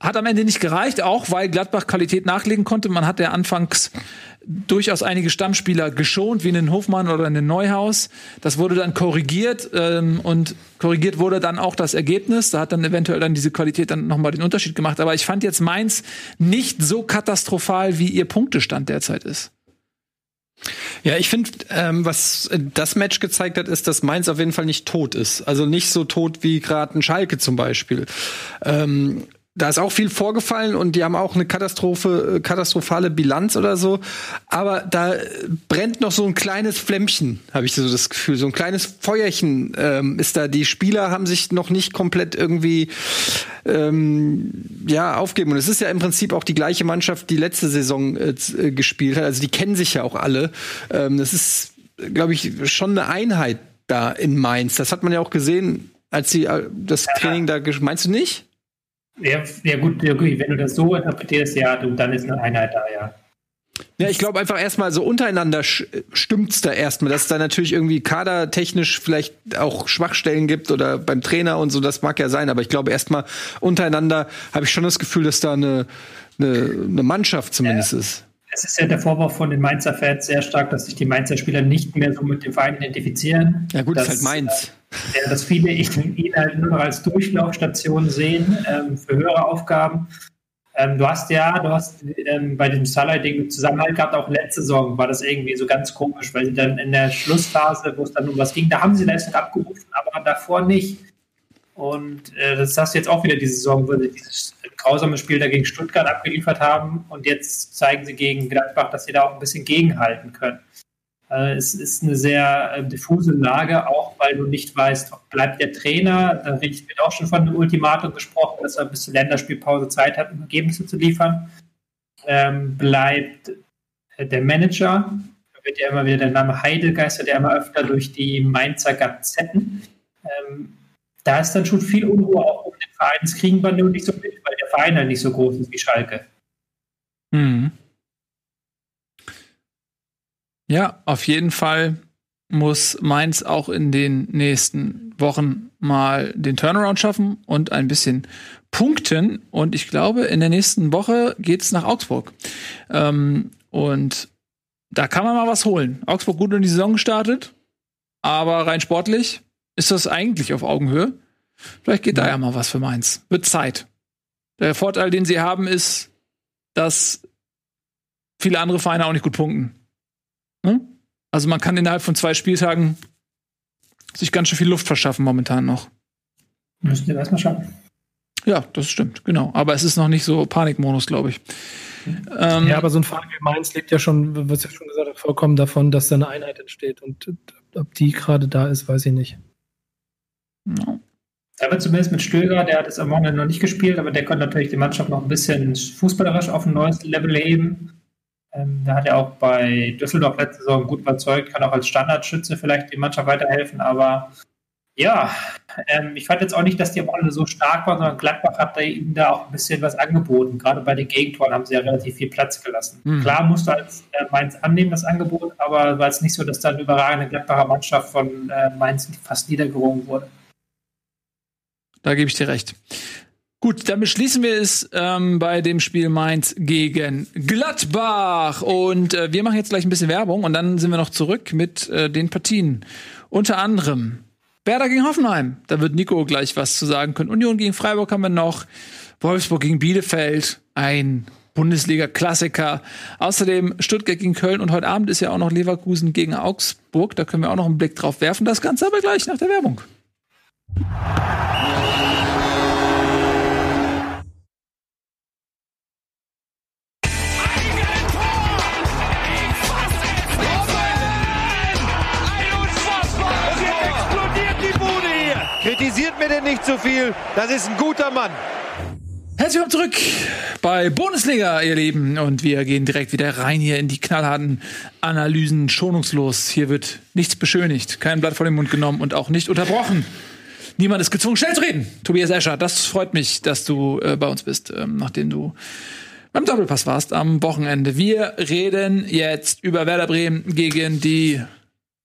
[SPEAKER 1] Hat am Ende nicht gereicht, auch weil Gladbach Qualität nachlegen konnte. Man hat ja anfangs durchaus einige Stammspieler geschont, wie einen Hofmann oder einen Neuhaus. Das wurde dann korrigiert ähm, und korrigiert wurde dann auch das Ergebnis. Da hat dann eventuell dann diese Qualität dann nochmal den Unterschied gemacht. Aber ich fand jetzt Mainz nicht so katastrophal, wie ihr Punktestand derzeit ist.
[SPEAKER 3] Ja, ich finde, ähm, was das Match gezeigt hat, ist, dass Mainz auf jeden Fall nicht tot ist. Also nicht so tot wie gerade ein Schalke zum Beispiel. Ähm, da ist auch viel vorgefallen und die haben auch eine Katastrophe, äh, katastrophale Bilanz oder so. Aber da brennt noch so ein kleines Flämmchen, habe ich so das Gefühl. So ein kleines Feuerchen ähm, ist da. Die Spieler haben sich noch nicht komplett irgendwie ähm, ja aufgeben. Und es ist ja im Prinzip auch die gleiche Mannschaft, die letzte Saison äh, äh gespielt hat. Also die kennen sich ja auch alle. Ähm, das ist, glaube ich, schon eine Einheit da in Mainz. Das hat man ja auch gesehen, als sie äh, das Training da. Meinst du nicht?
[SPEAKER 5] Ja, ja gut, wenn du das so interpretierst, ja, dann ist eine Einheit da, ja.
[SPEAKER 3] Ja, ich glaube einfach erstmal so untereinander stimmt's da erstmal, dass es da natürlich irgendwie kadertechnisch vielleicht auch Schwachstellen gibt oder beim Trainer und so, das mag ja sein, aber ich glaube erstmal untereinander habe ich schon das Gefühl, dass da eine, eine, eine Mannschaft zumindest ja. ist.
[SPEAKER 5] Es ist ja der Vorwurf von den Mainzer Fans sehr stark, dass sich die Mainzer Spieler nicht mehr so mit dem Verein identifizieren.
[SPEAKER 3] Ja gut, dass, ist halt Mainz.
[SPEAKER 5] Äh, dass viele ihn halt nur noch als Durchlaufstation sehen ähm, für höhere Aufgaben. Ähm, du hast ja, du hast ähm, bei dem Salah-Ding Zusammenhalt gehabt, auch letzte Saison war das irgendwie so ganz komisch, weil sie dann in der Schlussphase, wo es dann um was ging, da haben sie Leistung abgerufen, aber davor nicht. Und äh, das hast du jetzt auch wieder diese Saison, wo sie dieses grausame Spiel da gegen Stuttgart abgeliefert haben und jetzt zeigen sie gegen Gladbach, dass sie da auch ein bisschen gegenhalten können. Äh, es ist eine sehr äh, diffuse Lage, auch weil du nicht weißt, bleibt der Trainer, da wird auch schon von einem Ultimatum gesprochen, dass er bis zur Länderspielpause Zeit hat, um Ergebnisse zu liefern. Ähm, bleibt äh, der Manager, da wird ja immer wieder der Name Heidelgeister, der immer öfter durch die Mainzer Gazetten. Ähm, da ist dann schon viel Unruhe auch um den Verein. Das nicht so mit, weil der Verein halt nicht so groß ist wie Schalke.
[SPEAKER 1] Mhm. Ja, auf jeden Fall muss Mainz auch in den nächsten Wochen mal den Turnaround schaffen und ein bisschen punkten. Und ich glaube, in der nächsten Woche geht's nach Augsburg. Ähm, und da kann man mal was holen. Augsburg gut in die Saison gestartet, aber rein sportlich ist das eigentlich auf Augenhöhe. Vielleicht geht ja. da ja mal was für Mainz. Wird Zeit. Der Vorteil, den sie haben, ist, dass viele andere Vereine auch nicht gut punkten. Ne? Also man kann innerhalb von zwei Spieltagen sich ganz schön viel Luft verschaffen momentan noch.
[SPEAKER 5] Müssen wir erstmal schaffen.
[SPEAKER 1] Ja, das stimmt, genau. Aber es ist noch nicht so Panikmodus, glaube ich.
[SPEAKER 4] Ähm, ja, aber so ein Verein wie Mainz lebt ja schon, was ich schon gesagt habe, vollkommen davon, dass da eine Einheit entsteht. Und ob die gerade da ist, weiß ich nicht.
[SPEAKER 5] No. Aber zumindest mit Stöger, der hat es am Wochenende noch nicht gespielt, aber der konnte natürlich die Mannschaft noch ein bisschen fußballerisch auf ein neues Level heben. Ähm, der hat ja auch bei Düsseldorf letzte Saison gut überzeugt, kann auch als Standardschütze vielleicht die Mannschaft weiterhelfen, aber ja, ähm, ich fand jetzt auch nicht, dass die Wochenende so stark waren, sondern Gladbach hat da ihm da auch ein bisschen was angeboten. Gerade bei den Gegentoren haben sie ja relativ viel Platz gelassen. Mhm. Klar musst du als äh, Mainz annehmen, das Angebot, aber war es nicht so, dass da eine überragende Gladbacher Mannschaft von äh, Mainz fast niedergerungen wurde.
[SPEAKER 1] Da gebe ich dir recht. Gut, dann beschließen wir es ähm, bei dem Spiel Mainz gegen Gladbach. Und äh, wir machen jetzt gleich ein bisschen Werbung und dann sind wir noch zurück mit äh, den Partien. Unter anderem Werder gegen Hoffenheim. Da wird Nico gleich was zu sagen können. Union gegen Freiburg haben wir noch. Wolfsburg gegen Bielefeld. Ein Bundesliga-Klassiker. Außerdem Stuttgart gegen Köln und heute Abend ist ja auch noch Leverkusen gegen Augsburg. Da können wir auch noch einen Blick drauf werfen. Das Ganze aber gleich nach der Werbung.
[SPEAKER 2] Denn nicht zu viel. Das ist ein guter Mann.
[SPEAKER 1] Herzlich willkommen zurück bei Bundesliga, ihr Lieben. Und wir gehen direkt wieder rein hier in die knallharten Analysen, schonungslos. Hier wird nichts beschönigt, kein Blatt vor den Mund genommen und auch nicht unterbrochen. Niemand ist gezwungen, schnell zu reden. Tobias Escher, das freut mich, dass du äh, bei uns bist, ähm, nachdem du beim Doppelpass warst am Wochenende. Wir reden jetzt über Werder Bremen gegen die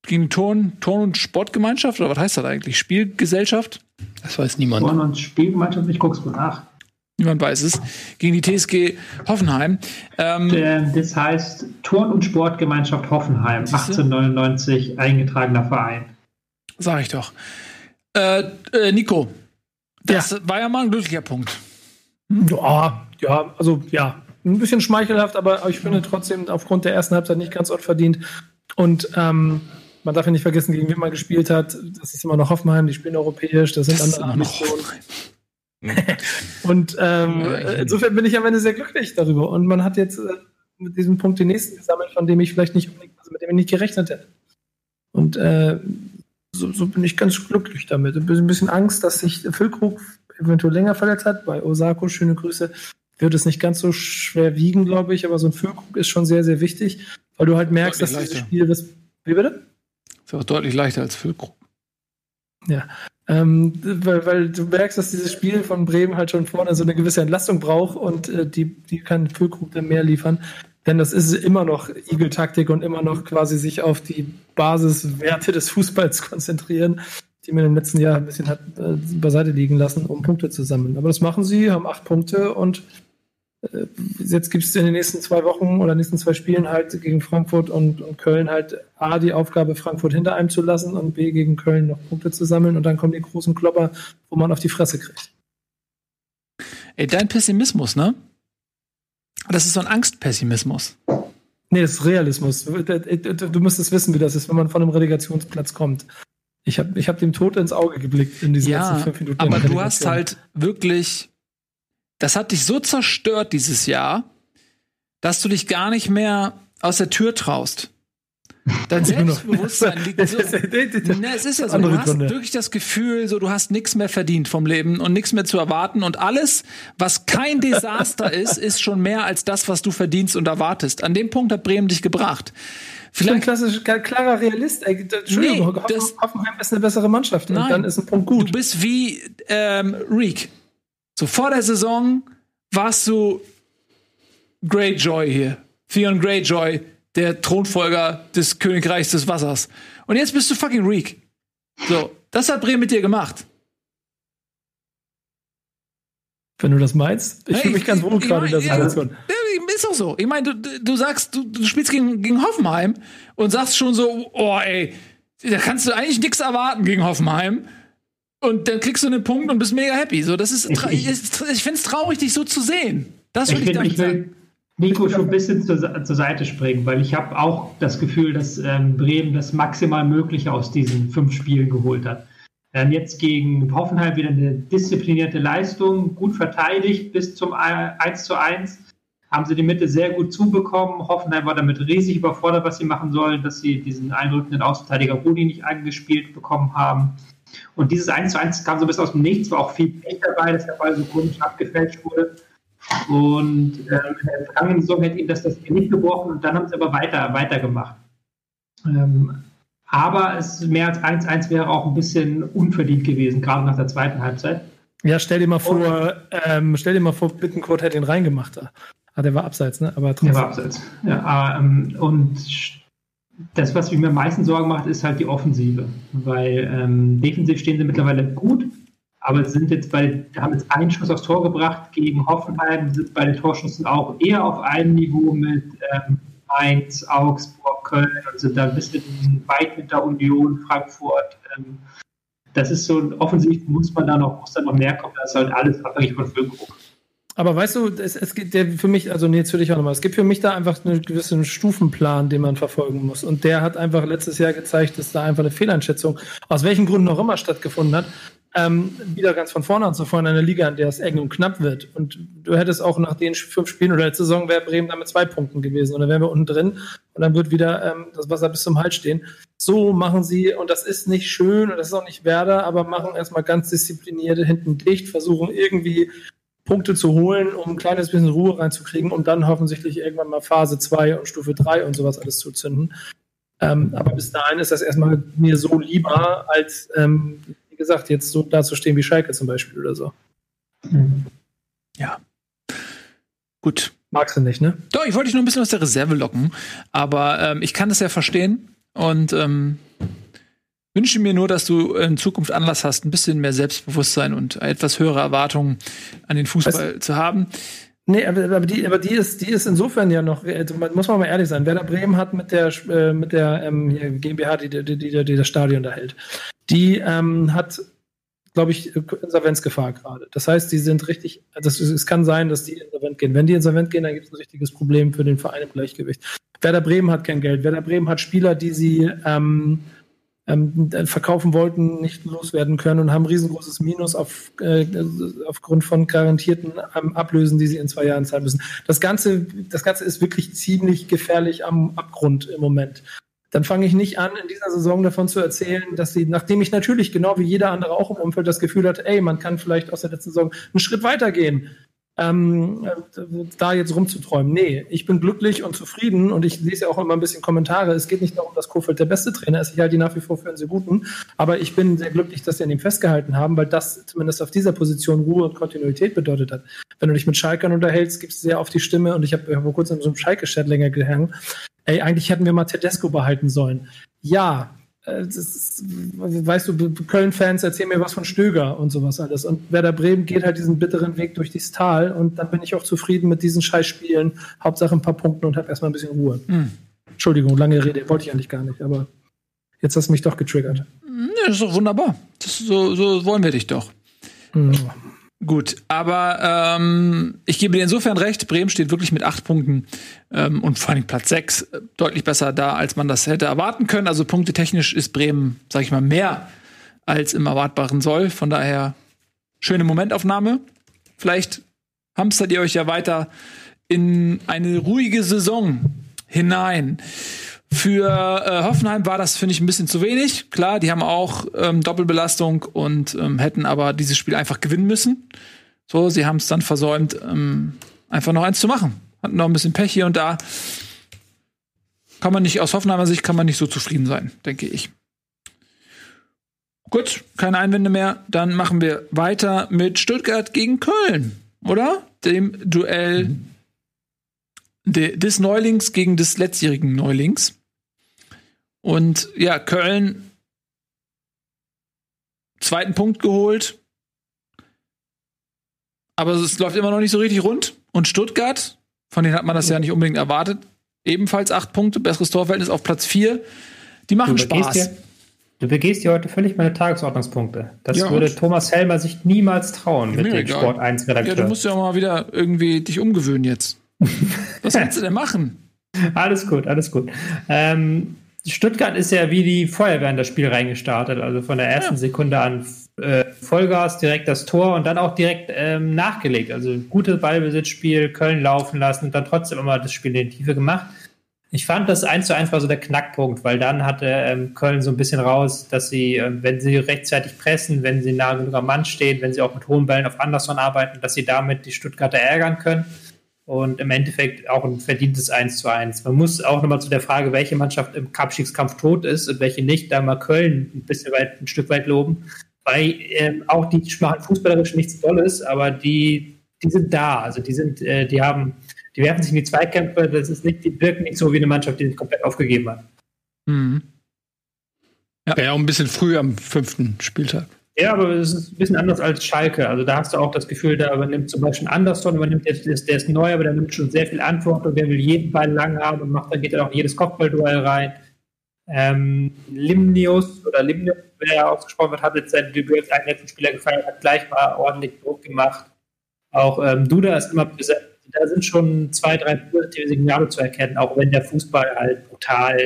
[SPEAKER 1] gegen Turn, Turn- und Sportgemeinschaft oder was heißt das eigentlich? Spielgesellschaft?
[SPEAKER 3] Das weiß niemand.
[SPEAKER 5] Turn- und Spielgemeinschaft, ich guck's mal nach.
[SPEAKER 1] Niemand weiß es. Gegen die TSG Hoffenheim.
[SPEAKER 5] Ähm, das heißt Turn- und Sportgemeinschaft Hoffenheim, 1899, eingetragener Verein.
[SPEAKER 1] Sag ich doch. Äh, äh, Nico, das ja. war ja mal ein glücklicher Punkt.
[SPEAKER 4] Ja, ja, also ja, ein bisschen schmeichelhaft, aber ich finde trotzdem aufgrund der ersten Halbzeit nicht ganz unverdient. Und ähm, man darf ja nicht vergessen, gegen wen man gespielt hat. Das ist immer noch Hoffenheim, die spielen europäisch, das sind andere Ambitionen. und ähm, insofern bin ich am Ende sehr glücklich darüber. Und man hat jetzt äh, mit diesem Punkt den nächsten gesammelt, von dem ich vielleicht nicht, also mit dem ich nicht gerechnet hätte. Und äh, so, so, bin ich ganz glücklich damit. Ein bisschen Angst, dass sich Füllkrug eventuell länger verletzt hat. Bei Osako, schöne Grüße, wird es nicht ganz so schwer wiegen, glaube ich. Aber so ein Füllkrug ist schon sehr, sehr wichtig, weil du halt merkst, dass dieses Spiel das. Wie bitte?
[SPEAKER 1] Ist auch deutlich leichter als Füllkrug.
[SPEAKER 4] Ja, ähm, weil, weil du merkst, dass dieses Spiel von Bremen halt schon vorne so eine gewisse Entlastung braucht und äh, die, die kann Füllkrug dann mehr liefern. Denn das ist immer noch Igel-Taktik und immer noch quasi sich auf die Basiswerte des Fußballs konzentrieren, die man im letzten Jahr ein bisschen hat äh, beiseite liegen lassen, um Punkte zu sammeln. Aber das machen sie, haben acht Punkte und jetzt gibt es in den nächsten zwei Wochen oder nächsten zwei Spielen halt gegen Frankfurt und, und, Köln halt A, die Aufgabe, Frankfurt hinter einem zu lassen und B, gegen Köln noch Punkte zu sammeln und dann kommen die großen Klopper, wo man auf die Fresse kriegt.
[SPEAKER 1] Ey, dein Pessimismus, ne? Das ist so ein Angstpessimismus.
[SPEAKER 4] Nee, das ist Realismus. Du, du müsstest wissen, wie das ist, wenn man von einem Relegationsplatz kommt. Ich habe ich hab dem Tod ins Auge geblickt in diesen
[SPEAKER 1] ja,
[SPEAKER 4] letzten fünf Minuten.
[SPEAKER 1] Aber du hast halt wirklich das hat dich so zerstört dieses Jahr, dass du dich gar nicht mehr aus der Tür traust. Dein Selbstbewusstsein liegt so. Na, es ist ja so, du hast Gründe. wirklich das Gefühl, so du hast nichts mehr verdient vom Leben und nichts mehr zu erwarten und alles, was kein Desaster ist, ist schon mehr als das, was du verdienst und erwartest. An dem Punkt hat Bremen dich gebracht.
[SPEAKER 4] Vielleicht ein klassisch klarer Realist. Entschuldigung, nee, das, Hoffenheim ist eine bessere Mannschaft. Nein, und dann ist ein Punkt gut.
[SPEAKER 1] Du bist wie ähm, Reek. So vor der Saison warst du Greyjoy hier. Theon Greyjoy, der Thronfolger des Königreichs des Wassers. Und jetzt bist du fucking Reek. So, das hat Bremen mit dir gemacht.
[SPEAKER 4] Wenn du das meinst, ich hey, fühle mich ganz wohl gerade in der Situation.
[SPEAKER 1] Ja, ist auch so. Ich meine, du, du sagst, du, du spielst gegen, gegen Hoffenheim und sagst schon so, oh ey, da kannst du eigentlich nichts erwarten gegen Hoffenheim. Und dann kriegst du einen Punkt und bist mega happy. So, das ist, ich, ich, ich finde es traurig, dich so zu sehen. Das würde ich, ich, ich will
[SPEAKER 5] Nico schon ein bisschen zur, zur Seite springen, weil ich habe auch das Gefühl, dass ähm, Bremen das maximal Mögliche aus diesen fünf Spielen geholt hat. Ähm, jetzt gegen Hoffenheim wieder eine disziplinierte Leistung, gut verteidigt bis zum 1 zu 1. Haben sie die Mitte sehr gut zubekommen. Hoffenheim war damit riesig überfordert, was sie machen sollen, dass sie diesen eindrückenden Außenverteidiger Rudi nicht angespielt bekommen haben. Und dieses 1 zu 1 kam so ein bisschen aus dem Nichts, war auch viel Pech dabei, dass der Ball so komisch abgefälscht wurde. Und ähm, in der vergangenen Saison hätte ihm das das nicht gebrochen und dann haben sie aber weiter, weitergemacht. Ähm, aber es mehr als 1-1 wäre auch ein bisschen unverdient gewesen, gerade nach der zweiten Halbzeit.
[SPEAKER 4] Ja, stell dir mal vor, ähm, stell dir mal vor, Bittenkurt hätte ihn reingemacht. Ah, der war abseits, ne?
[SPEAKER 5] Aber trotzdem. Der war abseits. Ja, ähm, und das, was mir am meisten Sorgen macht, ist halt die Offensive. Weil ähm, defensiv stehen sie mittlerweile gut, aber sind jetzt bei, haben jetzt einen Schuss aufs Tor gebracht gegen Hoffenheim, sind bei den Torschüssen auch eher auf einem Niveau mit ähm, Mainz, Augsburg, Köln und sind da ein bisschen weit hinter Union, Frankfurt. Ähm, das ist so, offensichtlich muss man da noch, muss da noch mehr kommen, das ist halt alles abhängig von Füllkrug.
[SPEAKER 4] Aber weißt du, es, es gibt der für mich, also nee, jetzt will ich auch nochmal, es gibt für mich da einfach einen gewissen Stufenplan, den man verfolgen muss. Und der hat einfach letztes Jahr gezeigt, dass da einfach eine Fehleinschätzung, aus welchen Gründen auch immer stattgefunden hat, ähm, wieder ganz von vorne anzufangen in einer Liga, in der es eng und knapp wird. Und du hättest auch nach den fünf Spielen oder letzte Saison wäre Bremen da mit zwei Punkten gewesen. Und dann wären wir unten drin und dann wird wieder ähm, das Wasser bis zum Hals stehen. So machen sie, und das ist nicht schön und das ist auch nicht Werder, aber machen erstmal ganz disziplinierte hinten dicht, versuchen irgendwie Punkte zu holen, um ein kleines bisschen Ruhe reinzukriegen, um dann hoffentlich irgendwann mal Phase 2 und Stufe 3 und sowas alles zu zünden. Ähm, aber bis dahin ist das erstmal mir so lieber, als, ähm, wie gesagt, jetzt so dazustehen wie Schalke zum Beispiel oder so.
[SPEAKER 1] Ja. Gut.
[SPEAKER 4] Magst du nicht, ne?
[SPEAKER 1] Doch, ich wollte dich nur ein bisschen aus der Reserve locken, aber ähm, ich kann das ja verstehen und ähm, wünsche mir nur, dass du in Zukunft Anlass hast, ein bisschen mehr Selbstbewusstsein und etwas höhere Erwartungen an den Fußball Was? zu haben.
[SPEAKER 4] Nee, aber, aber, die, aber die, ist, die ist insofern ja noch, also muss man mal ehrlich sein, Werder Bremen hat mit der, äh, mit der ähm, GmbH, die, die, die, die, das Stadion da hält, die ähm, hat, glaube ich, Insolvenzgefahr gerade. Das heißt, die sind richtig, das, es kann sein, dass die insolvent gehen. Wenn die insolvent gehen, dann gibt es ein richtiges Problem für den Verein im Gleichgewicht. Werder Bremen hat kein Geld. Werder Bremen hat Spieler, die sie ähm, ähm, verkaufen wollten, nicht loswerden können und haben riesengroßes Minus auf, äh, aufgrund von garantierten Ablösen, die sie in zwei Jahren zahlen müssen. Das Ganze, das Ganze ist wirklich ziemlich gefährlich am Abgrund im Moment. Dann fange ich nicht an, in dieser Saison davon zu erzählen, dass sie, nachdem ich natürlich genau wie jeder andere auch im Umfeld das Gefühl hatte, ey, man kann vielleicht aus der letzten Saison einen Schritt weitergehen ähm, da jetzt rumzuträumen. Nee, ich bin glücklich und zufrieden und ich lese ja auch immer ein bisschen Kommentare. Es geht nicht darum, dass Kofeld der beste Trainer ist. Ich halte ihn nach wie vor für einen sehr guten. Aber ich bin sehr glücklich, dass sie an ihm festgehalten haben, weil das zumindest auf dieser Position Ruhe und Kontinuität bedeutet hat. Wenn du dich mit Schalkern unterhältst, gibst du sehr auf die Stimme und ich habe hab vor kurzem in so einem Schalke-Chat länger gehangen. Ey, eigentlich hätten wir mal Tedesco behalten sollen. Ja, ist, weißt du, Köln-Fans erzählen mir was von Stöger und sowas alles. Und Werder Bremen geht halt diesen bitteren Weg durch dieses Tal und dann bin ich auch zufrieden mit diesen Scheißspielen. Hauptsache ein paar Punkte und habe erstmal ein bisschen Ruhe. Hm. Entschuldigung, lange Rede, wollte ich eigentlich gar nicht, aber jetzt hast du mich doch getriggert.
[SPEAKER 1] Ja, das ist doch wunderbar. Das, so, so wollen wir dich doch. Hm. Gut, aber ähm, ich gebe dir insofern recht, Bremen steht wirklich mit acht Punkten ähm, und vor allem Platz sechs äh, deutlich besser da, als man das hätte erwarten können. Also punktetechnisch ist Bremen, sag ich mal, mehr als im Erwartbaren soll. Von daher schöne Momentaufnahme. Vielleicht hamstert ihr euch ja weiter in eine ruhige Saison hinein. Für äh, Hoffenheim war das, finde ich, ein bisschen zu wenig. Klar, die haben auch ähm, Doppelbelastung und ähm, hätten aber dieses Spiel einfach gewinnen müssen. So, sie haben es dann versäumt, ähm, einfach noch eins zu machen. Hatten noch ein bisschen Pech hier und da. Kann man nicht, aus Hoffenheimer Sicht kann man nicht so zufrieden sein, denke ich. Gut, keine Einwände mehr. Dann machen wir weiter mit Stuttgart gegen Köln, oder? Dem Duell mhm. de, des Neulings gegen des letztjährigen Neulings. Und ja, Köln zweiten Punkt geholt. Aber es läuft immer noch nicht so richtig rund. Und Stuttgart, von denen hat man das ja nicht unbedingt erwartet, ebenfalls acht Punkte, besseres Torverhältnis auf Platz vier. Die machen du Spaß.
[SPEAKER 5] Dir, du begehst dir heute völlig meine Tagesordnungspunkte. Das ja, würde Thomas Helmer sich niemals trauen mit dem Sport 1 Redakteur.
[SPEAKER 1] Ja, du musst ja mal wieder irgendwie dich umgewöhnen jetzt. Was willst du denn machen?
[SPEAKER 5] Alles gut, alles gut. Ähm, Stuttgart ist ja wie die Feuerwehr in das Spiel reingestartet. Also von der ersten ja. Sekunde an äh, Vollgas, direkt das Tor und dann auch direkt ähm, nachgelegt. Also gutes Ballbesitzspiel, Köln laufen lassen und dann trotzdem immer das Spiel in die Tiefe gemacht. Ich fand das 1 zu 1 war so der Knackpunkt, weil dann hatte ähm, Köln so ein bisschen raus, dass sie, äh, wenn sie rechtzeitig pressen, wenn sie nah genug am Mann stehen, wenn sie auch mit hohen Bällen auf Anderson arbeiten, dass sie damit die Stuttgarter ärgern können und im Endeffekt auch ein verdientes 1 zu 1. Man muss auch nochmal zu der Frage, welche Mannschaft im Abstiegskampf tot ist und welche nicht, da mal Köln ein bisschen weit, ein Stück weit loben, weil äh, auch die machen fußballerisch nichts Tolles, aber die, die sind da, also die sind, äh, die haben, die werfen sich in die Zweikämpfe, das ist nicht, die wirken nicht so wie eine Mannschaft, die sich komplett aufgegeben hat.
[SPEAKER 1] Mhm. Ja, ja, auch ein bisschen früh am fünften Spieltag.
[SPEAKER 5] Ja, aber es ist ein bisschen anders als Schalke. Also da hast du auch das Gefühl, da übernimmt zum Beispiel Anderson, übernimmt jetzt, der ist, neu, aber der nimmt schon sehr viel Antwortung, der will jeden Ball lang haben und macht, dann geht er auch jedes Kopfballduell rein. Ähm, Limnius oder Limnius, wer ja ausgesprochen wird, hat jetzt sein Debüt als einen letzten Spieler gefeiert, hat gleich mal ordentlich Druck gemacht. Auch ähm, Duda ist immer. Da sind schon zwei, drei positive Signale zu erkennen, auch wenn der Fußball halt brutal,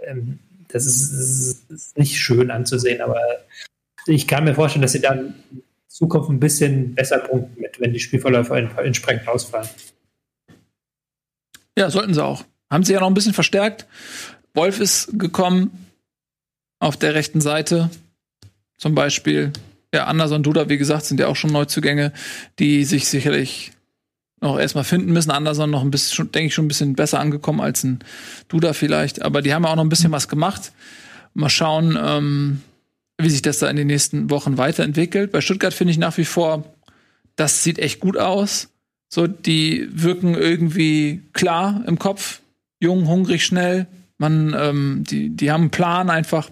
[SPEAKER 5] ähm, das, ist, das ist nicht schön anzusehen, aber ich kann mir vorstellen, dass sie dann in Zukunft ein bisschen besser punkten mit, wenn die Spielverläufe entsprechend ausfallen.
[SPEAKER 1] Ja, sollten sie auch. Haben sie ja noch ein bisschen verstärkt. Wolf ist gekommen auf der rechten Seite. Zum Beispiel. Ja, Anderson Duda, wie gesagt, sind ja auch schon Neuzugänge, die sich sicherlich noch erstmal finden müssen. Anderson noch ein bisschen, denke ich, schon ein bisschen besser angekommen als ein Duda vielleicht. Aber die haben ja auch noch ein bisschen was gemacht. Mal schauen, ähm, wie sich das da in den nächsten Wochen weiterentwickelt. Bei Stuttgart finde ich nach wie vor, das sieht echt gut aus. So, die wirken irgendwie klar im Kopf, jung, hungrig, schnell. Man, ähm, die, die haben einen Plan einfach.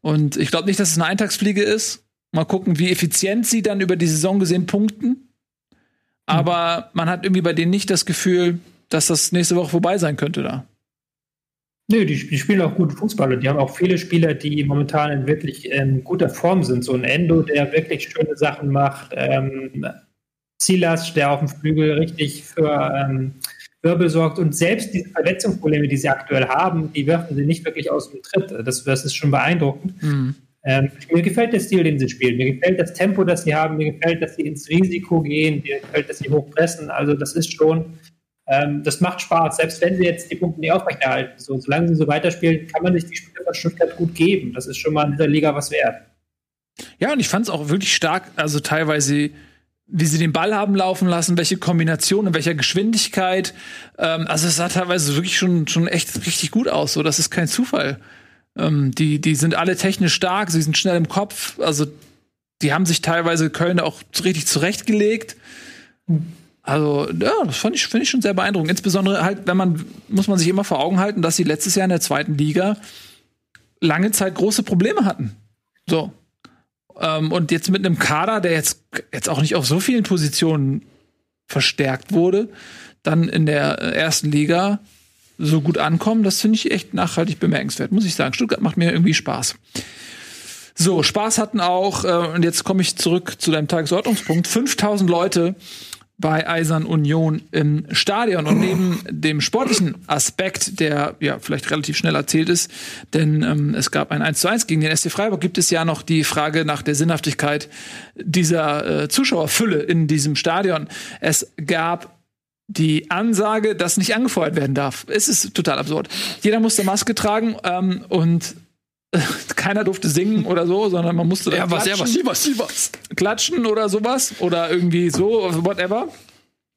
[SPEAKER 1] Und ich glaube nicht, dass es eine Eintagsfliege ist. Mal gucken, wie effizient sie dann über die Saison gesehen punkten. Aber mhm. man hat irgendwie bei denen nicht das Gefühl, dass das nächste Woche vorbei sein könnte da.
[SPEAKER 5] Nö, die, die spielen auch gute Fußballer. Die haben auch viele Spieler, die momentan in wirklich in guter Form sind. So ein Endo, der wirklich schöne Sachen macht. Ähm, Silas, der auf dem Flügel richtig für ähm, Wirbel sorgt. Und selbst diese Verletzungsprobleme, die sie aktuell haben, die werfen sie nicht wirklich aus dem Tritt. Das, das ist schon beeindruckend. Mhm. Ähm, mir gefällt der Stil, den sie spielen. Mir gefällt das Tempo, das sie haben. Mir gefällt, dass sie ins Risiko gehen. Mir gefällt, dass sie hochpressen. Also das ist schon ähm, das macht Spaß, selbst wenn sie jetzt die Punkte nicht aufrechterhalten. So, solange sie so weiterspielen, kann man sich die Spiele von Stuttgart gut geben. Das ist schon mal in dieser Liga was wert.
[SPEAKER 1] Ja, und ich fand es auch wirklich stark, also teilweise, wie sie den Ball haben laufen lassen, welche Kombination, in welcher Geschwindigkeit. Ähm, also es sah teilweise wirklich schon, schon echt richtig gut aus. So, das ist kein Zufall. Ähm, die, die sind alle technisch stark, sie sind schnell im Kopf. Also die haben sich teilweise Köln auch richtig zurechtgelegt. Also, ja, das fand ich, finde ich schon sehr beeindruckend. Insbesondere halt, wenn man, muss man sich immer vor Augen halten, dass sie letztes Jahr in der zweiten Liga lange Zeit große Probleme hatten. So. Ähm, und jetzt mit einem Kader, der jetzt, jetzt auch nicht auf so vielen Positionen verstärkt wurde, dann in der ersten Liga so gut ankommen, das finde ich echt nachhaltig bemerkenswert, muss ich sagen. Stuttgart macht mir irgendwie Spaß. So, Spaß hatten auch, äh, und jetzt komme ich zurück zu deinem Tagesordnungspunkt, 5000 Leute bei Eisern Union im Stadion. Und neben dem sportlichen Aspekt, der ja vielleicht relativ schnell erzählt ist, denn ähm, es gab ein 1 zu 1 gegen den SC Freiburg, gibt es ja noch die Frage nach der Sinnhaftigkeit dieser äh, Zuschauerfülle in diesem Stadion. Es gab die Ansage, dass nicht angefeuert werden darf. Es ist total absurd. Jeder musste Maske tragen ähm, und keiner durfte singen oder so, sondern man musste
[SPEAKER 3] ja, was, ja, was, was, was.
[SPEAKER 1] klatschen oder sowas oder irgendwie so, whatever,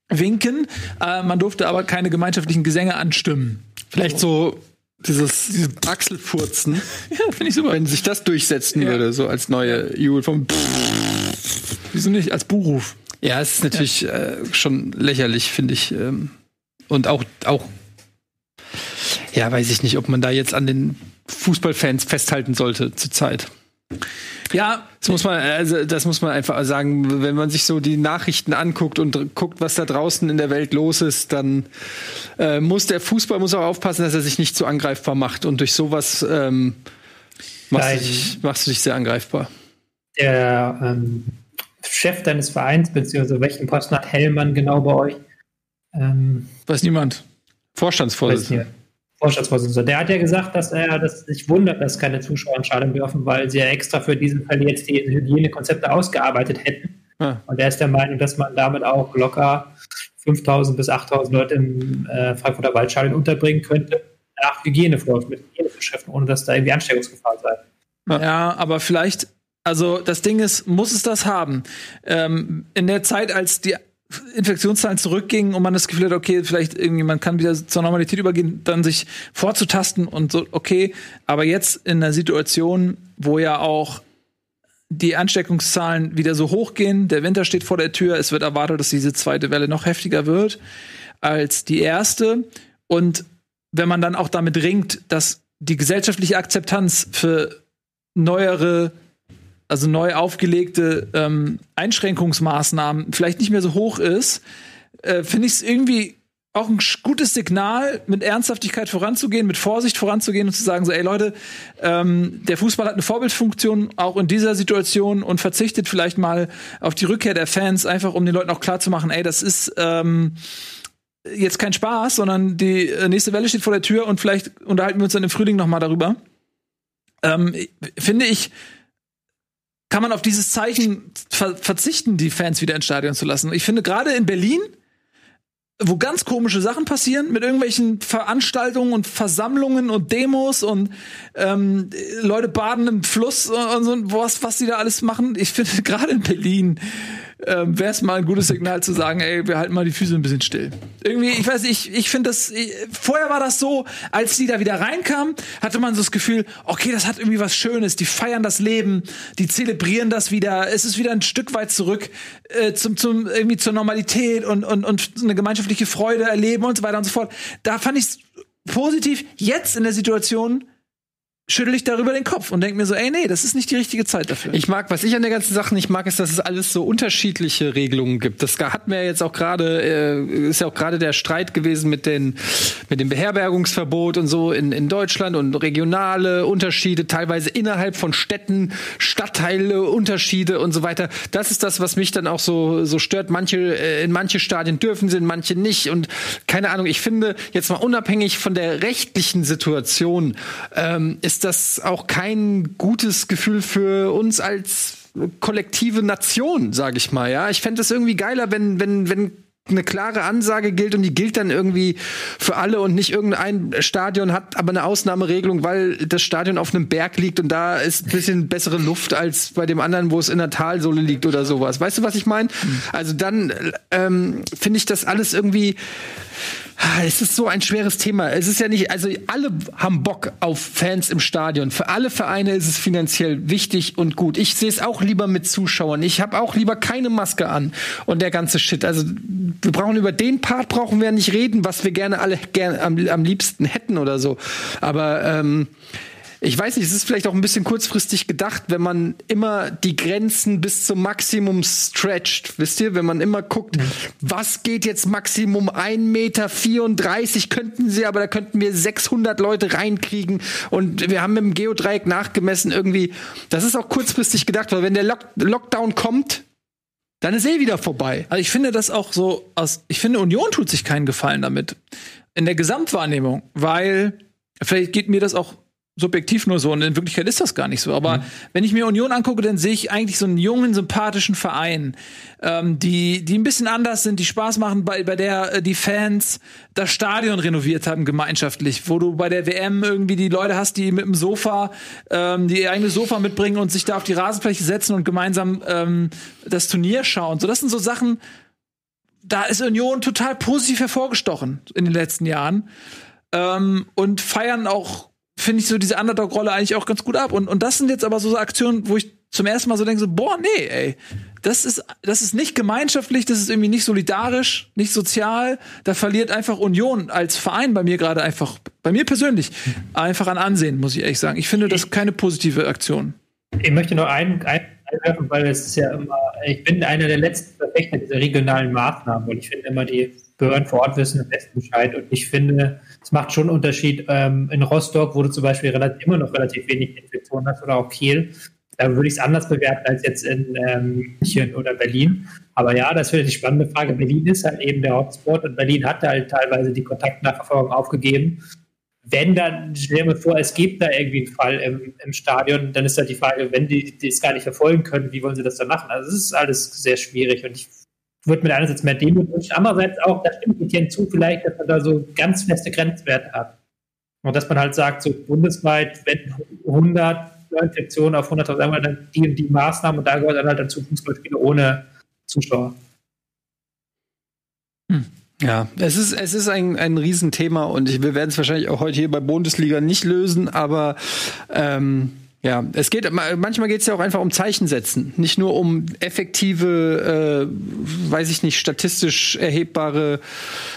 [SPEAKER 1] winken. Äh, man durfte aber keine gemeinschaftlichen Gesänge anstimmen.
[SPEAKER 3] Vielleicht so dieses, dieses Achselfurzen.
[SPEAKER 1] ja, finde ich super.
[SPEAKER 3] Wenn sich das durchsetzen ja. würde, so als neue Jule vom
[SPEAKER 1] Wieso nicht? Als Buchruf.
[SPEAKER 3] Ja, es ist natürlich ja. äh, schon lächerlich, finde ich. Ähm, und auch, auch, ja, weiß ich nicht, ob man da jetzt an den Fußballfans festhalten sollte zurzeit. Ja, das muss man, also das muss man einfach sagen. Wenn man sich so die Nachrichten anguckt und guckt, was da draußen in der Welt los ist, dann äh, muss der Fußball muss auch aufpassen, dass er sich nicht zu so angreifbar macht. Und durch sowas ähm, machst, du dich, machst, du dich, sehr angreifbar.
[SPEAKER 5] Der ähm, Chef deines Vereins, beziehungsweise welchen Posten hat Hellmann genau bei euch?
[SPEAKER 1] Ähm, weiß niemand.
[SPEAKER 3] Vorstandsvorsitzender.
[SPEAKER 5] Vorstandsvorsitzender. Der hat ja gesagt, dass er das sich wundert, dass keine Zuschauer in dürfen, weil sie ja extra für diesen Fall jetzt die Hygienekonzepte ausgearbeitet hätten. Ja. Und er ist der Meinung, dass man damit auch locker 5000 bis 8000 Leute im äh, Frankfurter Waldstadion unterbringen könnte, nach Hygieneflows, mit Hygienevorschriften, ohne dass da irgendwie Ansteckungsgefahr sei.
[SPEAKER 1] Ja. ja, aber vielleicht, also das Ding ist, muss es das haben? Ähm, in der Zeit, als die Infektionszahlen zurückgingen und man das Gefühl hat, okay, vielleicht irgendwie man kann wieder zur Normalität übergehen, dann sich vorzutasten und so, okay. Aber jetzt in einer Situation, wo ja auch die Ansteckungszahlen wieder so hochgehen, der Winter steht vor der Tür, es wird erwartet, dass diese zweite Welle noch heftiger wird als die erste. Und wenn man dann auch damit ringt, dass die gesellschaftliche Akzeptanz für neuere also neu aufgelegte ähm, Einschränkungsmaßnahmen vielleicht nicht mehr so hoch ist, äh, finde ich es irgendwie auch ein gutes Signal, mit Ernsthaftigkeit voranzugehen, mit Vorsicht voranzugehen und zu sagen, so, ey Leute, ähm, der Fußball hat eine Vorbildfunktion auch in dieser Situation und verzichtet vielleicht mal auf die Rückkehr der Fans, einfach um den Leuten auch klar zu machen, ey, das ist ähm, jetzt kein Spaß, sondern die äh, nächste Welle steht vor der Tür und vielleicht unterhalten wir uns dann im Frühling noch mal darüber. Ähm, finde ich, kann man auf dieses Zeichen ver verzichten, die Fans wieder ins Stadion zu lassen. Ich finde gerade in Berlin wo ganz komische Sachen passieren mit irgendwelchen Veranstaltungen und Versammlungen und Demos und ähm, Leute baden im Fluss und so was, was die da alles machen. Ich finde gerade in Berlin ähm, wäre es mal ein gutes Signal zu sagen, ey, wir halten mal die Füße ein bisschen still. Irgendwie, ich weiß nicht, ich, ich finde das, ich, vorher war das so, als die da wieder reinkamen, hatte man so das Gefühl, okay, das hat irgendwie was Schönes, die feiern das Leben, die zelebrieren das wieder, es ist wieder ein Stück weit zurück äh, zum, zum, irgendwie zur Normalität und, und, und eine gemeinschaftliche Freude erleben und so weiter und so fort. Da fand ich es positiv. Jetzt in der Situation schüttel ich darüber den Kopf und denke mir so, ey, nee, das ist nicht die richtige Zeit dafür.
[SPEAKER 3] Ich mag, was ich an der ganzen Sache nicht mag, ist, dass es alles so unterschiedliche Regelungen gibt. Das hatten wir jetzt auch gerade, äh, ist ja auch gerade der Streit gewesen mit den, mit dem Beherbergungsverbot und so in, in Deutschland und regionale Unterschiede, teilweise innerhalb von Städten, Stadtteile, Unterschiede und so weiter. Das ist das, was mich dann auch so, so stört. Manche, äh, in manche Stadien dürfen sie, in manche nicht und keine Ahnung. Ich finde, jetzt mal unabhängig von der rechtlichen Situation, ähm, ist ist das auch kein gutes Gefühl für uns als kollektive Nation, sage ich mal. Ja, ich fände es irgendwie geiler, wenn wenn wenn eine klare Ansage gilt und die gilt dann irgendwie für alle und nicht irgendein Stadion hat aber eine Ausnahmeregelung, weil das Stadion auf einem Berg liegt und da ist ein bisschen bessere Luft als bei dem anderen, wo es in der Talsohle liegt oder sowas. Weißt du, was ich meine? Mhm. Also dann ähm, finde ich das alles irgendwie es ist so ein schweres Thema. Es ist ja nicht, also alle haben Bock auf Fans im Stadion. Für alle Vereine ist es finanziell wichtig und gut. Ich sehe es auch lieber mit Zuschauern. Ich habe auch lieber keine Maske an und der ganze Shit. Also wir brauchen über den Part brauchen wir nicht reden, was wir gerne alle gerne am, am liebsten hätten oder so. Aber ähm, ich weiß nicht, es ist vielleicht auch ein bisschen kurzfristig gedacht, wenn man immer die Grenzen bis zum Maximum stretcht. Wisst ihr, wenn man immer guckt, mhm. was geht jetzt Maximum 1,34 Meter könnten sie, aber da könnten wir 600 Leute reinkriegen und wir haben mit dem Geodreieck nachgemessen irgendwie. Das ist auch kurzfristig gedacht, weil wenn der Lock Lockdown kommt, dann ist eh wieder vorbei.
[SPEAKER 1] Also ich finde das auch so aus, ich finde Union tut sich keinen Gefallen damit. In der Gesamtwahrnehmung, weil vielleicht geht mir das auch subjektiv nur so und in Wirklichkeit ist das gar nicht so. Aber mhm. wenn ich mir Union angucke, dann sehe ich eigentlich so einen jungen, sympathischen Verein, ähm, die, die ein bisschen anders sind, die Spaß machen, bei, bei der äh, die Fans das Stadion renoviert haben gemeinschaftlich, wo du bei der WM irgendwie die Leute hast, die mit dem Sofa, ähm, die ihr eigenes Sofa mitbringen und sich da auf die Rasenfläche setzen und gemeinsam ähm, das Turnier schauen. So, das sind so Sachen, da ist Union total positiv hervorgestochen in den letzten Jahren. Ähm, und feiern auch finde ich so diese Underdog-Rolle eigentlich auch ganz gut ab. Und, und das sind jetzt aber so Aktionen, wo ich zum ersten Mal so denke, so, boah, nee, ey, das ist, das ist nicht gemeinschaftlich, das ist irgendwie nicht solidarisch, nicht sozial. Da verliert einfach Union als Verein bei mir gerade einfach, bei mir persönlich, einfach an Ansehen, muss ich ehrlich sagen. Ich finde das keine positive Aktion.
[SPEAKER 5] Ich möchte nur einen, einwerfen, weil es ist ja immer, ich bin einer der letzten Verfechter dieser regionalen Maßnahmen und ich finde immer, die Behörden vor Ort wissen den besten Bescheid und ich finde, es macht schon einen Unterschied. Ähm, in Rostock, wo du zum Beispiel relativ, immer noch relativ wenig Infektionen hast, oder auch Kiel, da würde ich es anders bewerten als jetzt in ähm, München oder Berlin. Aber ja, das wäre die spannende Frage. Berlin ist halt eben der Hotspot und Berlin hat halt teilweise die Kontaktnachverfolgung aufgegeben. Wenn dann, stell dir vor, es gibt da irgendwie einen Fall im, im Stadion, dann ist halt die Frage, wenn die, die es gar nicht verfolgen können, wie wollen sie das dann machen? Also es ist alles sehr schwierig und ich wird mit einerseits mehr Demut wünschen, andererseits auch, da stimmt mit hinzu, vielleicht, dass man da so ganz feste Grenzwerte hat. Und dass man halt sagt, so bundesweit, wenn 100 Infektionen auf 100.000, sagen wir dann die und die Maßnahmen und da gehört dann halt dazu Fußballspiele ohne Zuschauer.
[SPEAKER 3] Hm. Ja, es ist, es ist ein, ein Riesenthema und wir werden es wahrscheinlich auch heute hier bei Bundesliga nicht lösen, aber ähm, Ja, es geht manchmal geht es ja auch einfach um Zeichen setzen, nicht nur um effektive, äh, weiß ich nicht, statistisch erhebbare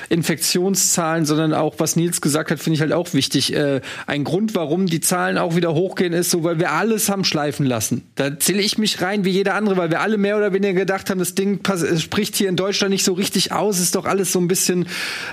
[SPEAKER 3] Infektionszahlen, sondern auch, was Nils gesagt hat, finde ich halt auch wichtig. Äh, ein Grund, warum die Zahlen auch wieder hochgehen, ist so, weil wir alles haben schleifen lassen. Da zähle ich mich rein wie jeder andere, weil wir alle mehr oder weniger gedacht haben, das Ding spricht hier in Deutschland nicht so richtig aus, ist doch alles so ein bisschen.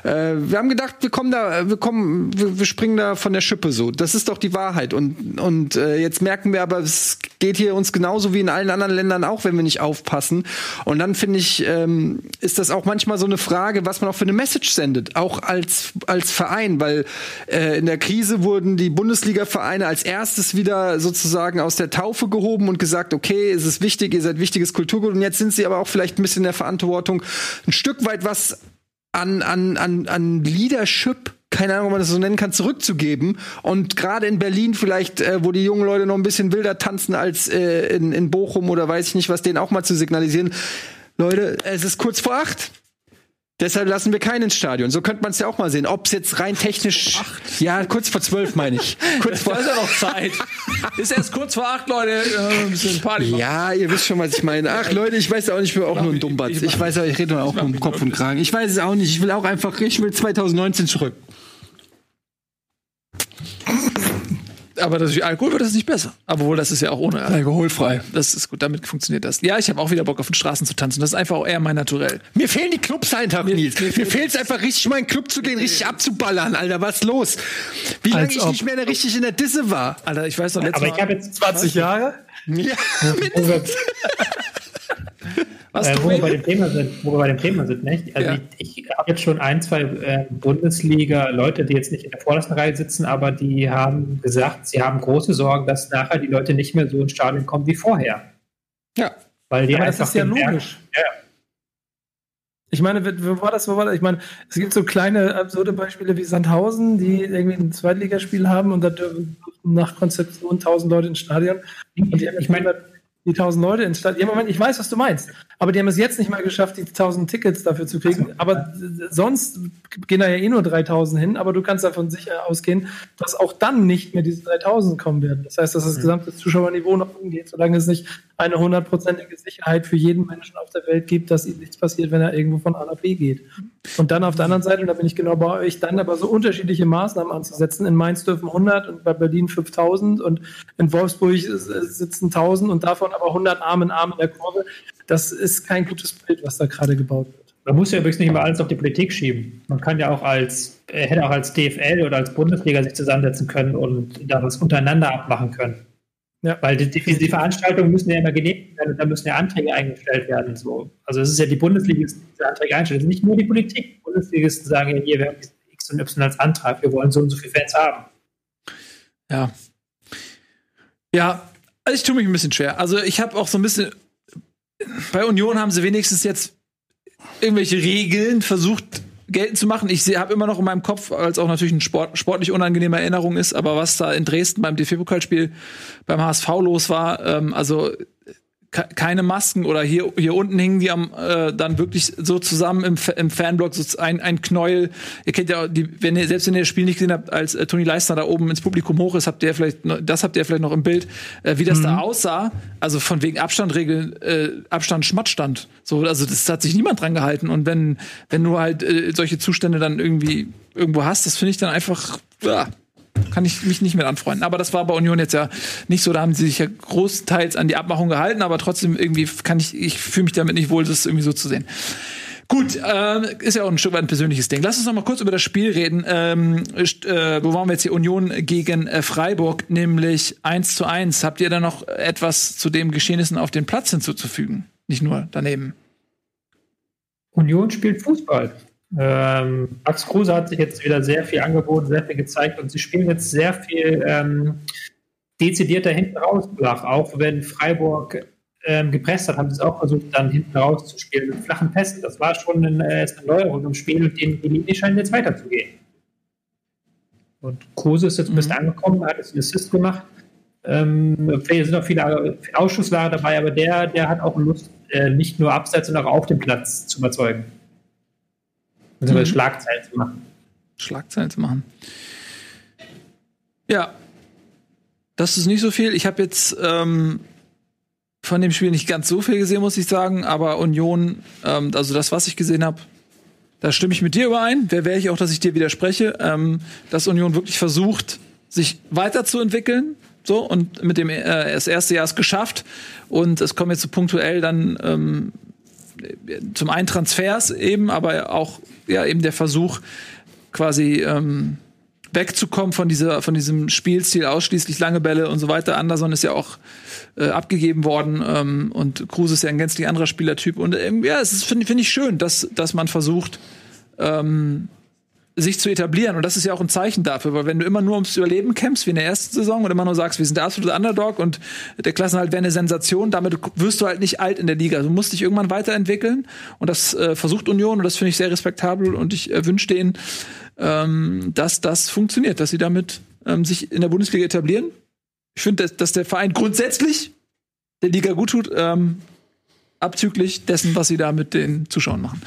[SPEAKER 3] Äh, wir haben gedacht, wir kommen da, wir kommen, wir, wir springen da von der Schippe so. Das ist doch die Wahrheit und und äh, jetzt merken wir aber, es geht hier uns genauso wie in allen anderen Ländern auch, wenn wir nicht aufpassen. Und dann finde ich, ähm, ist das auch manchmal so eine Frage, was man auch für eine Message sendet, auch als, als Verein, weil äh, in der Krise wurden die Bundesliga-Vereine als erstes wieder sozusagen aus der Taufe gehoben und gesagt, okay, es ist wichtig, ihr seid wichtiges Kulturgut und jetzt sind sie aber auch vielleicht ein bisschen in der Verantwortung, ein Stück weit was an, an, an, an Leadership keine Ahnung, ob man das so nennen kann, zurückzugeben. Und gerade in Berlin vielleicht, äh, wo die jungen Leute noch ein bisschen wilder tanzen als äh, in, in Bochum oder weiß ich nicht, was denen auch mal zu signalisieren. Leute, es ist kurz vor acht. Deshalb lassen wir keinen ins Stadion. So könnte man es ja auch mal sehen. Ob es jetzt rein technisch. Ja, kurz vor zwölf meine ich.
[SPEAKER 1] Kurz vor. Da ist ja noch Zeit. ist erst kurz vor acht, Leute. Äh,
[SPEAKER 3] Party machen. Ja, ihr wisst schon, was ich meine. Ach, Leute, ich weiß auch nicht, ich bin auch nur ein Dummbatz. Ich weiß auch, ich rede auch nur um Kopf und Kragen. Ich weiß es auch nicht. Ich will auch einfach, ich will 2019 zurück.
[SPEAKER 1] Aber durch Alkohol wird das nicht besser. Obwohl, das ist ja auch ohne Alkoholfrei. Das ist gut, damit funktioniert das. Ja, ich habe auch wieder Bock auf den Straßen zu tanzen. Das ist einfach auch eher mein Naturell.
[SPEAKER 3] Mir fehlen die Clubs einfach, Nils. Mir, mir fehlt es einfach richtig, mal in den Club zu gehen, richtig abzuballern, Alter. Was ist los? Wie lange ich nicht mehr richtig in der Disse war.
[SPEAKER 1] Alter, ich weiß noch letztes
[SPEAKER 4] Aber ich habe jetzt 20 Jahre.
[SPEAKER 3] Ja, mindestens.
[SPEAKER 5] Was, äh, wo, wir bei dem Thema sind, wo wir bei dem Thema sind, nicht? Also ja. ich, ich habe jetzt schon ein, zwei äh, Bundesliga-Leute, die jetzt nicht in der vordersten Reihe sitzen, aber die haben gesagt, sie haben große Sorgen, dass nachher die Leute nicht mehr so ins Stadion kommen wie vorher.
[SPEAKER 3] Ja.
[SPEAKER 4] Weil die aber das ist ja logisch. Ja. Ich meine, wo war das, wo war das? Ich meine, es gibt so kleine absurde Beispiele wie Sandhausen, die irgendwie ein Zweitligaspiel haben und da dürfen nach Konzeption 1000 Leute ins Stadion. Und die, ich meine, die 1000 Leute ins Stadion. Ja, Moment, ich weiß, was du meinst. Aber die haben es jetzt nicht mal geschafft, die 1000 Tickets dafür zu kriegen. Aber sonst gehen da ja eh nur 3000 hin. Aber du kannst davon sicher ausgehen, dass auch dann nicht mehr diese 3000 kommen werden. Das heißt, dass das mhm. gesamte Zuschauerniveau nach oben geht, solange es nicht eine hundertprozentige Sicherheit für jeden Menschen auf der Welt gibt, dass ihm nichts passiert, wenn er irgendwo von A nach B geht. Und dann auf der anderen Seite, und da bin ich genau bei euch, dann aber so unterschiedliche Maßnahmen anzusetzen. In Mainz dürfen 100 und bei Berlin 5000 und in Wolfsburg sitzen 1000 und davon aber 100 Arme in Arm in der Kurve. Das ist kein gutes Bild, was da gerade gebaut wird.
[SPEAKER 5] Man muss ja übrigens nicht immer alles auf die Politik schieben. Man kann ja auch als, äh, hätte auch als DFL oder als Bundesliga sich zusammensetzen können und da was untereinander abmachen können. Ja. Weil die, die, die, Veranstaltungen müssen ja immer genehmigt werden und da müssen ja Anträge eingestellt werden. So. Also es ist ja die Bundesliga, die diese Anträge einstellt. Es ist nicht nur die Politik. Die Bundesligisten sagen ja hier, wir haben X und Y als Antrag, wir wollen so und so viele Fans haben.
[SPEAKER 1] Ja. Ja, also ich tue mich ein bisschen schwer. Also ich habe auch so ein bisschen. Bei Union haben sie wenigstens jetzt irgendwelche Regeln versucht geltend zu machen. Ich habe immer noch in meinem Kopf, als auch natürlich eine Sport, sportlich unangenehme Erinnerung ist, aber was da in Dresden beim DFB-Pokalspiel beim HSV los war, ähm, also keine Masken oder hier hier unten hingen die am äh, dann wirklich so zusammen im, im Fanblock so ein, ein Knäuel. Ihr kennt ja die, wenn ihr selbst wenn ihr das Spiel nicht gesehen habt, als äh, Toni Leistner da oben ins Publikum hoch ist, habt ihr vielleicht das habt ihr vielleicht noch im Bild, äh, wie das mhm. da aussah. Also von wegen Abstandregeln, äh, Abstand Schmattstand. So also das hat sich niemand dran gehalten und wenn wenn du halt äh, solche Zustände dann irgendwie irgendwo hast, das finde ich dann einfach ja, kann ich mich nicht mit anfreunden. Aber das war bei Union jetzt ja nicht so. Da haben sie sich ja großteils an die Abmachung gehalten, aber trotzdem irgendwie kann ich, ich fühle mich damit nicht wohl, das irgendwie so zu sehen. Gut, äh, ist ja auch ein Stück weit ein persönliches Ding. Lass uns noch mal kurz über das Spiel reden. Ähm, äh, wo waren wir jetzt hier? Union gegen äh, Freiburg, nämlich 1 zu 1. Habt ihr da noch etwas zu den Geschehnissen auf den Platz hinzuzufügen? Nicht nur daneben.
[SPEAKER 5] Union spielt Fußball. Ähm, Max Kruse hat sich jetzt wieder sehr viel angeboten, sehr viel gezeigt und sie spielen jetzt sehr viel ähm, dezidierter hinten raus flach. Auch wenn Freiburg ähm, gepresst hat, haben sie es auch versucht, dann hinten raus zu spielen mit flachen Pässen. Das war schon eine, eine Neuerung im Spiel und die Linie scheint jetzt weiterzugehen. Und Kruse ist jetzt ein bisschen mhm. angekommen, hat jetzt einen Assist gemacht. Ähm, sind noch viele Ausschussware dabei, aber der, der hat auch Lust, äh, nicht nur abseits, sondern auch auf dem Platz zu überzeugen. Mhm. Schlagzeilen zu machen.
[SPEAKER 1] Schlagzeilen zu machen. Ja. Das ist nicht so viel. Ich habe jetzt ähm, von dem Spiel nicht ganz so viel gesehen, muss ich sagen. Aber Union, ähm, also das, was ich gesehen habe, da stimme ich mit dir überein. Wer wäre ich auch, dass ich dir widerspreche? Ähm, dass Union wirklich versucht, sich weiterzuentwickeln. So, und mit dem äh, das erste Jahr ist geschafft. Und es kommen jetzt so punktuell dann ähm, zum einen Transfers eben, aber auch ja eben der Versuch, quasi ähm, wegzukommen von dieser, von diesem Spielstil, ausschließlich lange Bälle und so weiter. Anderson ist ja auch äh, abgegeben worden ähm, und Kruse ist ja ein gänzlich anderer Spielertyp. Und ähm, ja, es finde find ich schön, dass, dass man versucht, ähm, sich zu etablieren. Und das ist ja auch ein Zeichen dafür, weil wenn du immer nur ums Überleben kämpfst, wie in der ersten Saison, und immer nur sagst, wir sind der absolute Underdog und der Klassenhalt wäre eine Sensation, damit wirst du halt nicht alt in der Liga. Du musst dich irgendwann weiterentwickeln. Und das äh, versucht Union und das finde ich sehr respektabel und ich äh, wünsche denen, ähm, dass das funktioniert, dass sie damit ähm, sich in der Bundesliga etablieren. Ich finde, dass, dass der Verein grundsätzlich der Liga gut tut, ähm, abzüglich dessen, was sie da mit den Zuschauern machen.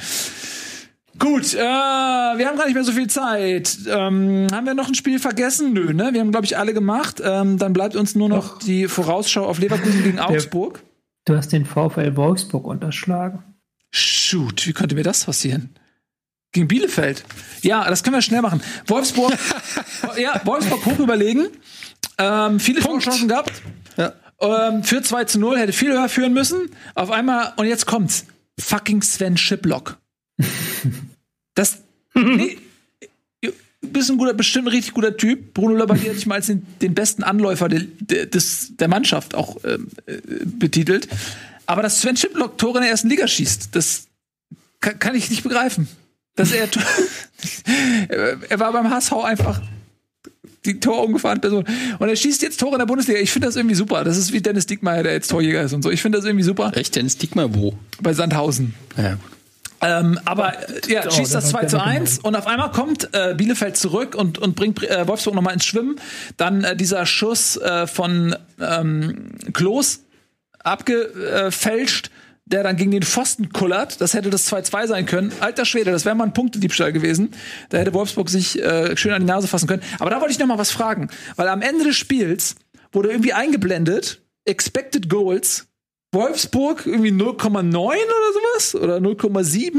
[SPEAKER 1] Gut, äh, wir haben gar nicht mehr so viel Zeit. Ähm, haben wir noch ein Spiel vergessen? Nö, ne? Wir haben, glaube ich, alle gemacht. Ähm, dann bleibt uns nur noch Doch. die Vorausschau auf Leverkusen gegen Augsburg.
[SPEAKER 5] Du hast den VfL Wolfsburg unterschlagen.
[SPEAKER 1] Shoot, wie könnte mir das passieren? Gegen Bielefeld. Ja, das können wir schnell machen. Wolfsburg, ja, Wolfsburg hoch überlegen. Ähm, viele Chancen gehabt. Ja. Ähm, für 2 zu 0, hätte viel höher führen müssen. Auf einmal, und jetzt kommt's. Fucking Sven Schiplock. Das. nee, bist ein guter, bestimmt ein richtig guter Typ. Bruno Labbadia hat sich mal als den, den besten Anläufer de, de, des, der Mannschaft auch ähm, äh, betitelt. Aber dass Sven Schiplock Tore in der ersten Liga schießt, das kann, kann ich nicht begreifen. Dass er, er war beim HSV einfach die torumgefahrene Person. Und er schießt jetzt Tore in der Bundesliga. Ich finde das irgendwie super. Das ist wie Dennis Diekmeyer, der jetzt Torjäger ist und so. Ich finde das irgendwie super.
[SPEAKER 3] Echt? Dennis Diekmeyer wo?
[SPEAKER 1] Bei Sandhausen. Ja, gut. Ähm, aber ja, oh, schießt das 2 zu 1 und auf einmal kommt äh, Bielefeld zurück und, und bringt äh, Wolfsburg nochmal ins Schwimmen. Dann äh, dieser Schuss äh, von ähm, Klos abgefälscht, der dann gegen den Pfosten kullert. Das hätte das 2-2 sein können. Alter Schwede, das wäre mal ein Punktediebstahl gewesen. Da hätte Wolfsburg sich äh, schön an die Nase fassen können. Aber da wollte ich noch mal was fragen. Weil am Ende des Spiels wurde irgendwie eingeblendet, Expected Goals Wolfsburg irgendwie 0,9 oder sowas oder 0,7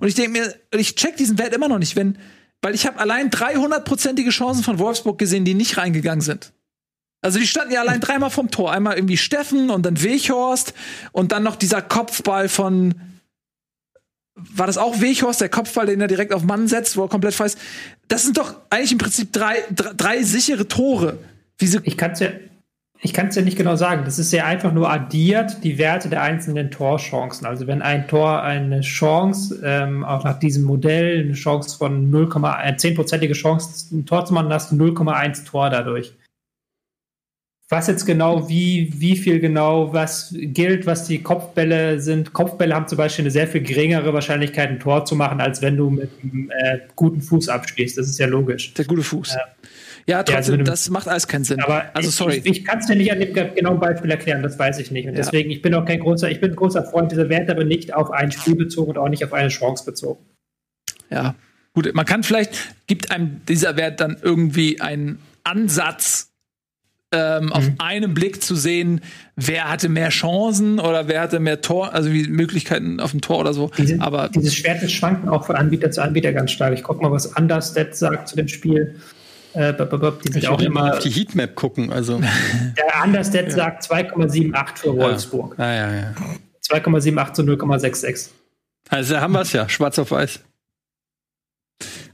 [SPEAKER 1] und ich denke mir, ich check diesen Wert immer noch nicht, wenn weil ich habe allein 300-prozentige Chancen von Wolfsburg gesehen, die nicht reingegangen sind. Also die standen ja allein dreimal vom Tor. Einmal irgendwie Steffen und dann Weghorst und dann noch dieser Kopfball von war das auch Weghorst, der Kopfball, den er direkt auf Mann setzt, wo er komplett weiß. Das sind doch eigentlich im Prinzip drei, drei, drei sichere Tore.
[SPEAKER 5] Wie ich kann es ja, ich kann es ja nicht genau sagen. Das ist ja einfach nur addiert die Werte der einzelnen Torchancen. Also wenn ein Tor eine Chance, ähm, auch nach diesem Modell, eine Chance von 0,1, 10-prozentige Chance, ein Tor zu machen, hast du 0,1 Tor dadurch. Was jetzt genau, wie, wie viel genau, was gilt, was die Kopfbälle sind. Kopfbälle haben zum Beispiel eine sehr viel geringere Wahrscheinlichkeit, ein Tor zu machen, als wenn du mit einem äh, guten Fuß abschließt. Das ist ja logisch.
[SPEAKER 1] Der gute Fuß. Äh, ja, trotzdem, ja, also, das macht alles keinen Sinn.
[SPEAKER 5] Aber also, ich, sorry. Ich, ich kann es dir nicht an dem genauen Beispiel erklären, das weiß ich nicht. Und ja. deswegen, ich bin auch kein großer, ich bin ein großer Freund dieser Werte, aber nicht auf ein Spiel bezogen und auch nicht auf eine Chance bezogen.
[SPEAKER 1] Ja, gut, man kann vielleicht, gibt einem dieser Wert dann irgendwie einen Ansatz, ähm, mhm. auf einen Blick zu sehen, wer hatte mehr Chancen oder wer hatte mehr Tor, also wie Möglichkeiten auf dem Tor oder so.
[SPEAKER 5] Diese, Aber dieses Schwert schwanken auch von Anbieter zu Anbieter ganz stark. Ich gucke mal, was Understat sagt zu dem Spiel.
[SPEAKER 3] Äh, die sind ich auch immer auf die Heatmap gucken. Also.
[SPEAKER 5] Der Understat ja. sagt 2,78 für Wolfsburg.
[SPEAKER 3] Ja. Ah, ja, ja.
[SPEAKER 5] 2,78 zu 0,66.
[SPEAKER 3] Also haben wir es ja, schwarz auf weiß.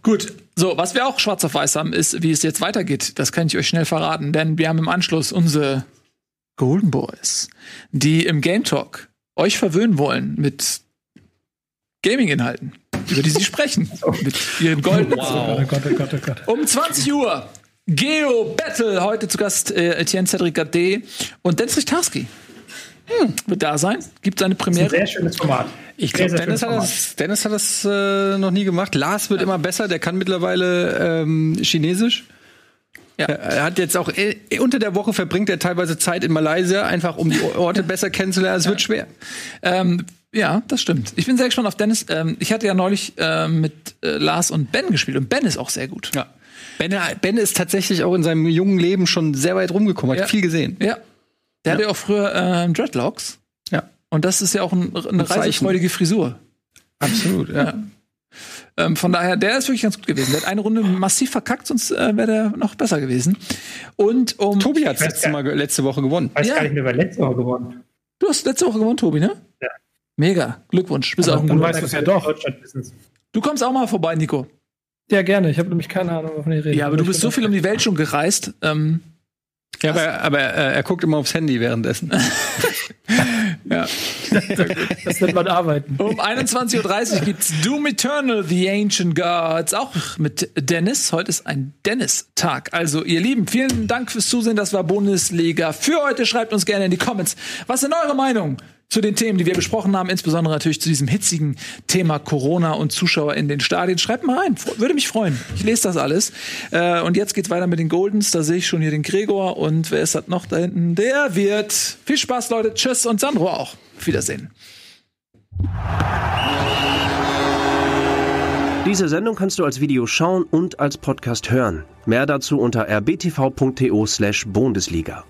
[SPEAKER 1] Gut, so, was wir auch schwarz auf weiß haben, ist, wie es jetzt weitergeht. Das kann ich euch schnell verraten, denn wir haben im Anschluss unsere Golden Boys, die im Game Talk euch verwöhnen wollen mit Gaming-Inhalten über die sie sprechen. mit ihren goldenen wow. oh Gott, oh Gott, oh Gott. Um 20 Uhr Geo Battle. Heute zu Gast äh, Etienne Cedric Gade und Dennis Richtarski. Hm, wird da sein. Gibt eine Premiere.
[SPEAKER 5] Sehr schönes Format.
[SPEAKER 3] Ich glaube, Dennis, hat das, Dennis hat das äh, noch nie gemacht. Lars wird ja. immer besser. Der kann mittlerweile ähm, Chinesisch. Ja. Er hat jetzt auch äh, unter der Woche verbringt er teilweise Zeit in Malaysia, einfach um die Orte besser kennenzulernen. Es ja. wird schwer.
[SPEAKER 1] Ähm, Ja, das stimmt. Ich bin sehr gespannt auf Dennis. Ähm, ich hatte ja neulich äh, mit äh, Lars und Ben gespielt und Ben ist auch sehr gut.
[SPEAKER 3] Ja. Ben, ben ist tatsächlich auch in seinem jungen Leben schon sehr weit rumgekommen, hat
[SPEAKER 1] ja.
[SPEAKER 3] viel gesehen.
[SPEAKER 1] Ja. Der ja. hatte ja auch früher äh, Dreadlocks.
[SPEAKER 3] Ja.
[SPEAKER 1] Und das ist ja auch ein, eine reisefreudige Frisur.
[SPEAKER 3] Absolut, ja.
[SPEAKER 1] ja. Ähm, von daher, der ist wirklich ganz gut gewesen. Der hat eine Runde massiv verkackt, sonst äh, wäre der noch besser gewesen. Und um
[SPEAKER 3] Tobi hat letzte, letzte Woche gewonnen.
[SPEAKER 5] Weiß ja. gar nicht mehr, wer letzte Woche gewonnen.
[SPEAKER 1] Du hast letzte Woche gewonnen, Tobi, ne?
[SPEAKER 5] Ja.
[SPEAKER 1] Mega. Glückwunsch. Bist
[SPEAKER 4] auch ein dann weißt du es ja doch.
[SPEAKER 1] Du kommst auch mal vorbei, Nico.
[SPEAKER 4] Ja, gerne. Ich habe nämlich keine Ahnung, wovon ihr redet.
[SPEAKER 1] Ja, aber du bist so viel um die Welt schon gereist. Ähm,
[SPEAKER 3] ja, aber, aber äh, er guckt immer aufs Handy währenddessen.
[SPEAKER 1] ja.
[SPEAKER 4] Das wird man arbeiten.
[SPEAKER 1] Um 21.30 Uhr gibt's Doom Eternal, The Ancient Gods, auch mit Dennis. Heute ist ein Dennis-Tag. Also, ihr Lieben, vielen Dank fürs Zusehen. Das war Bundesliga. Für heute schreibt uns gerne in die Comments. Was sind eure Meinungen? Zu den Themen, die wir besprochen haben, insbesondere natürlich zu diesem hitzigen Thema Corona und Zuschauer in den Stadien. Schreibt mal rein, würde mich freuen. Ich lese das alles. Äh, und jetzt geht's weiter mit den Goldens. Da sehe ich schon hier den Gregor und wer ist das noch da hinten? Der wird. Viel Spaß, Leute. Tschüss und Sandro auch. Auf Wiedersehen.
[SPEAKER 7] Diese Sendung kannst du als Video schauen und als Podcast hören. Mehr dazu unter rbtv.to/bundesliga.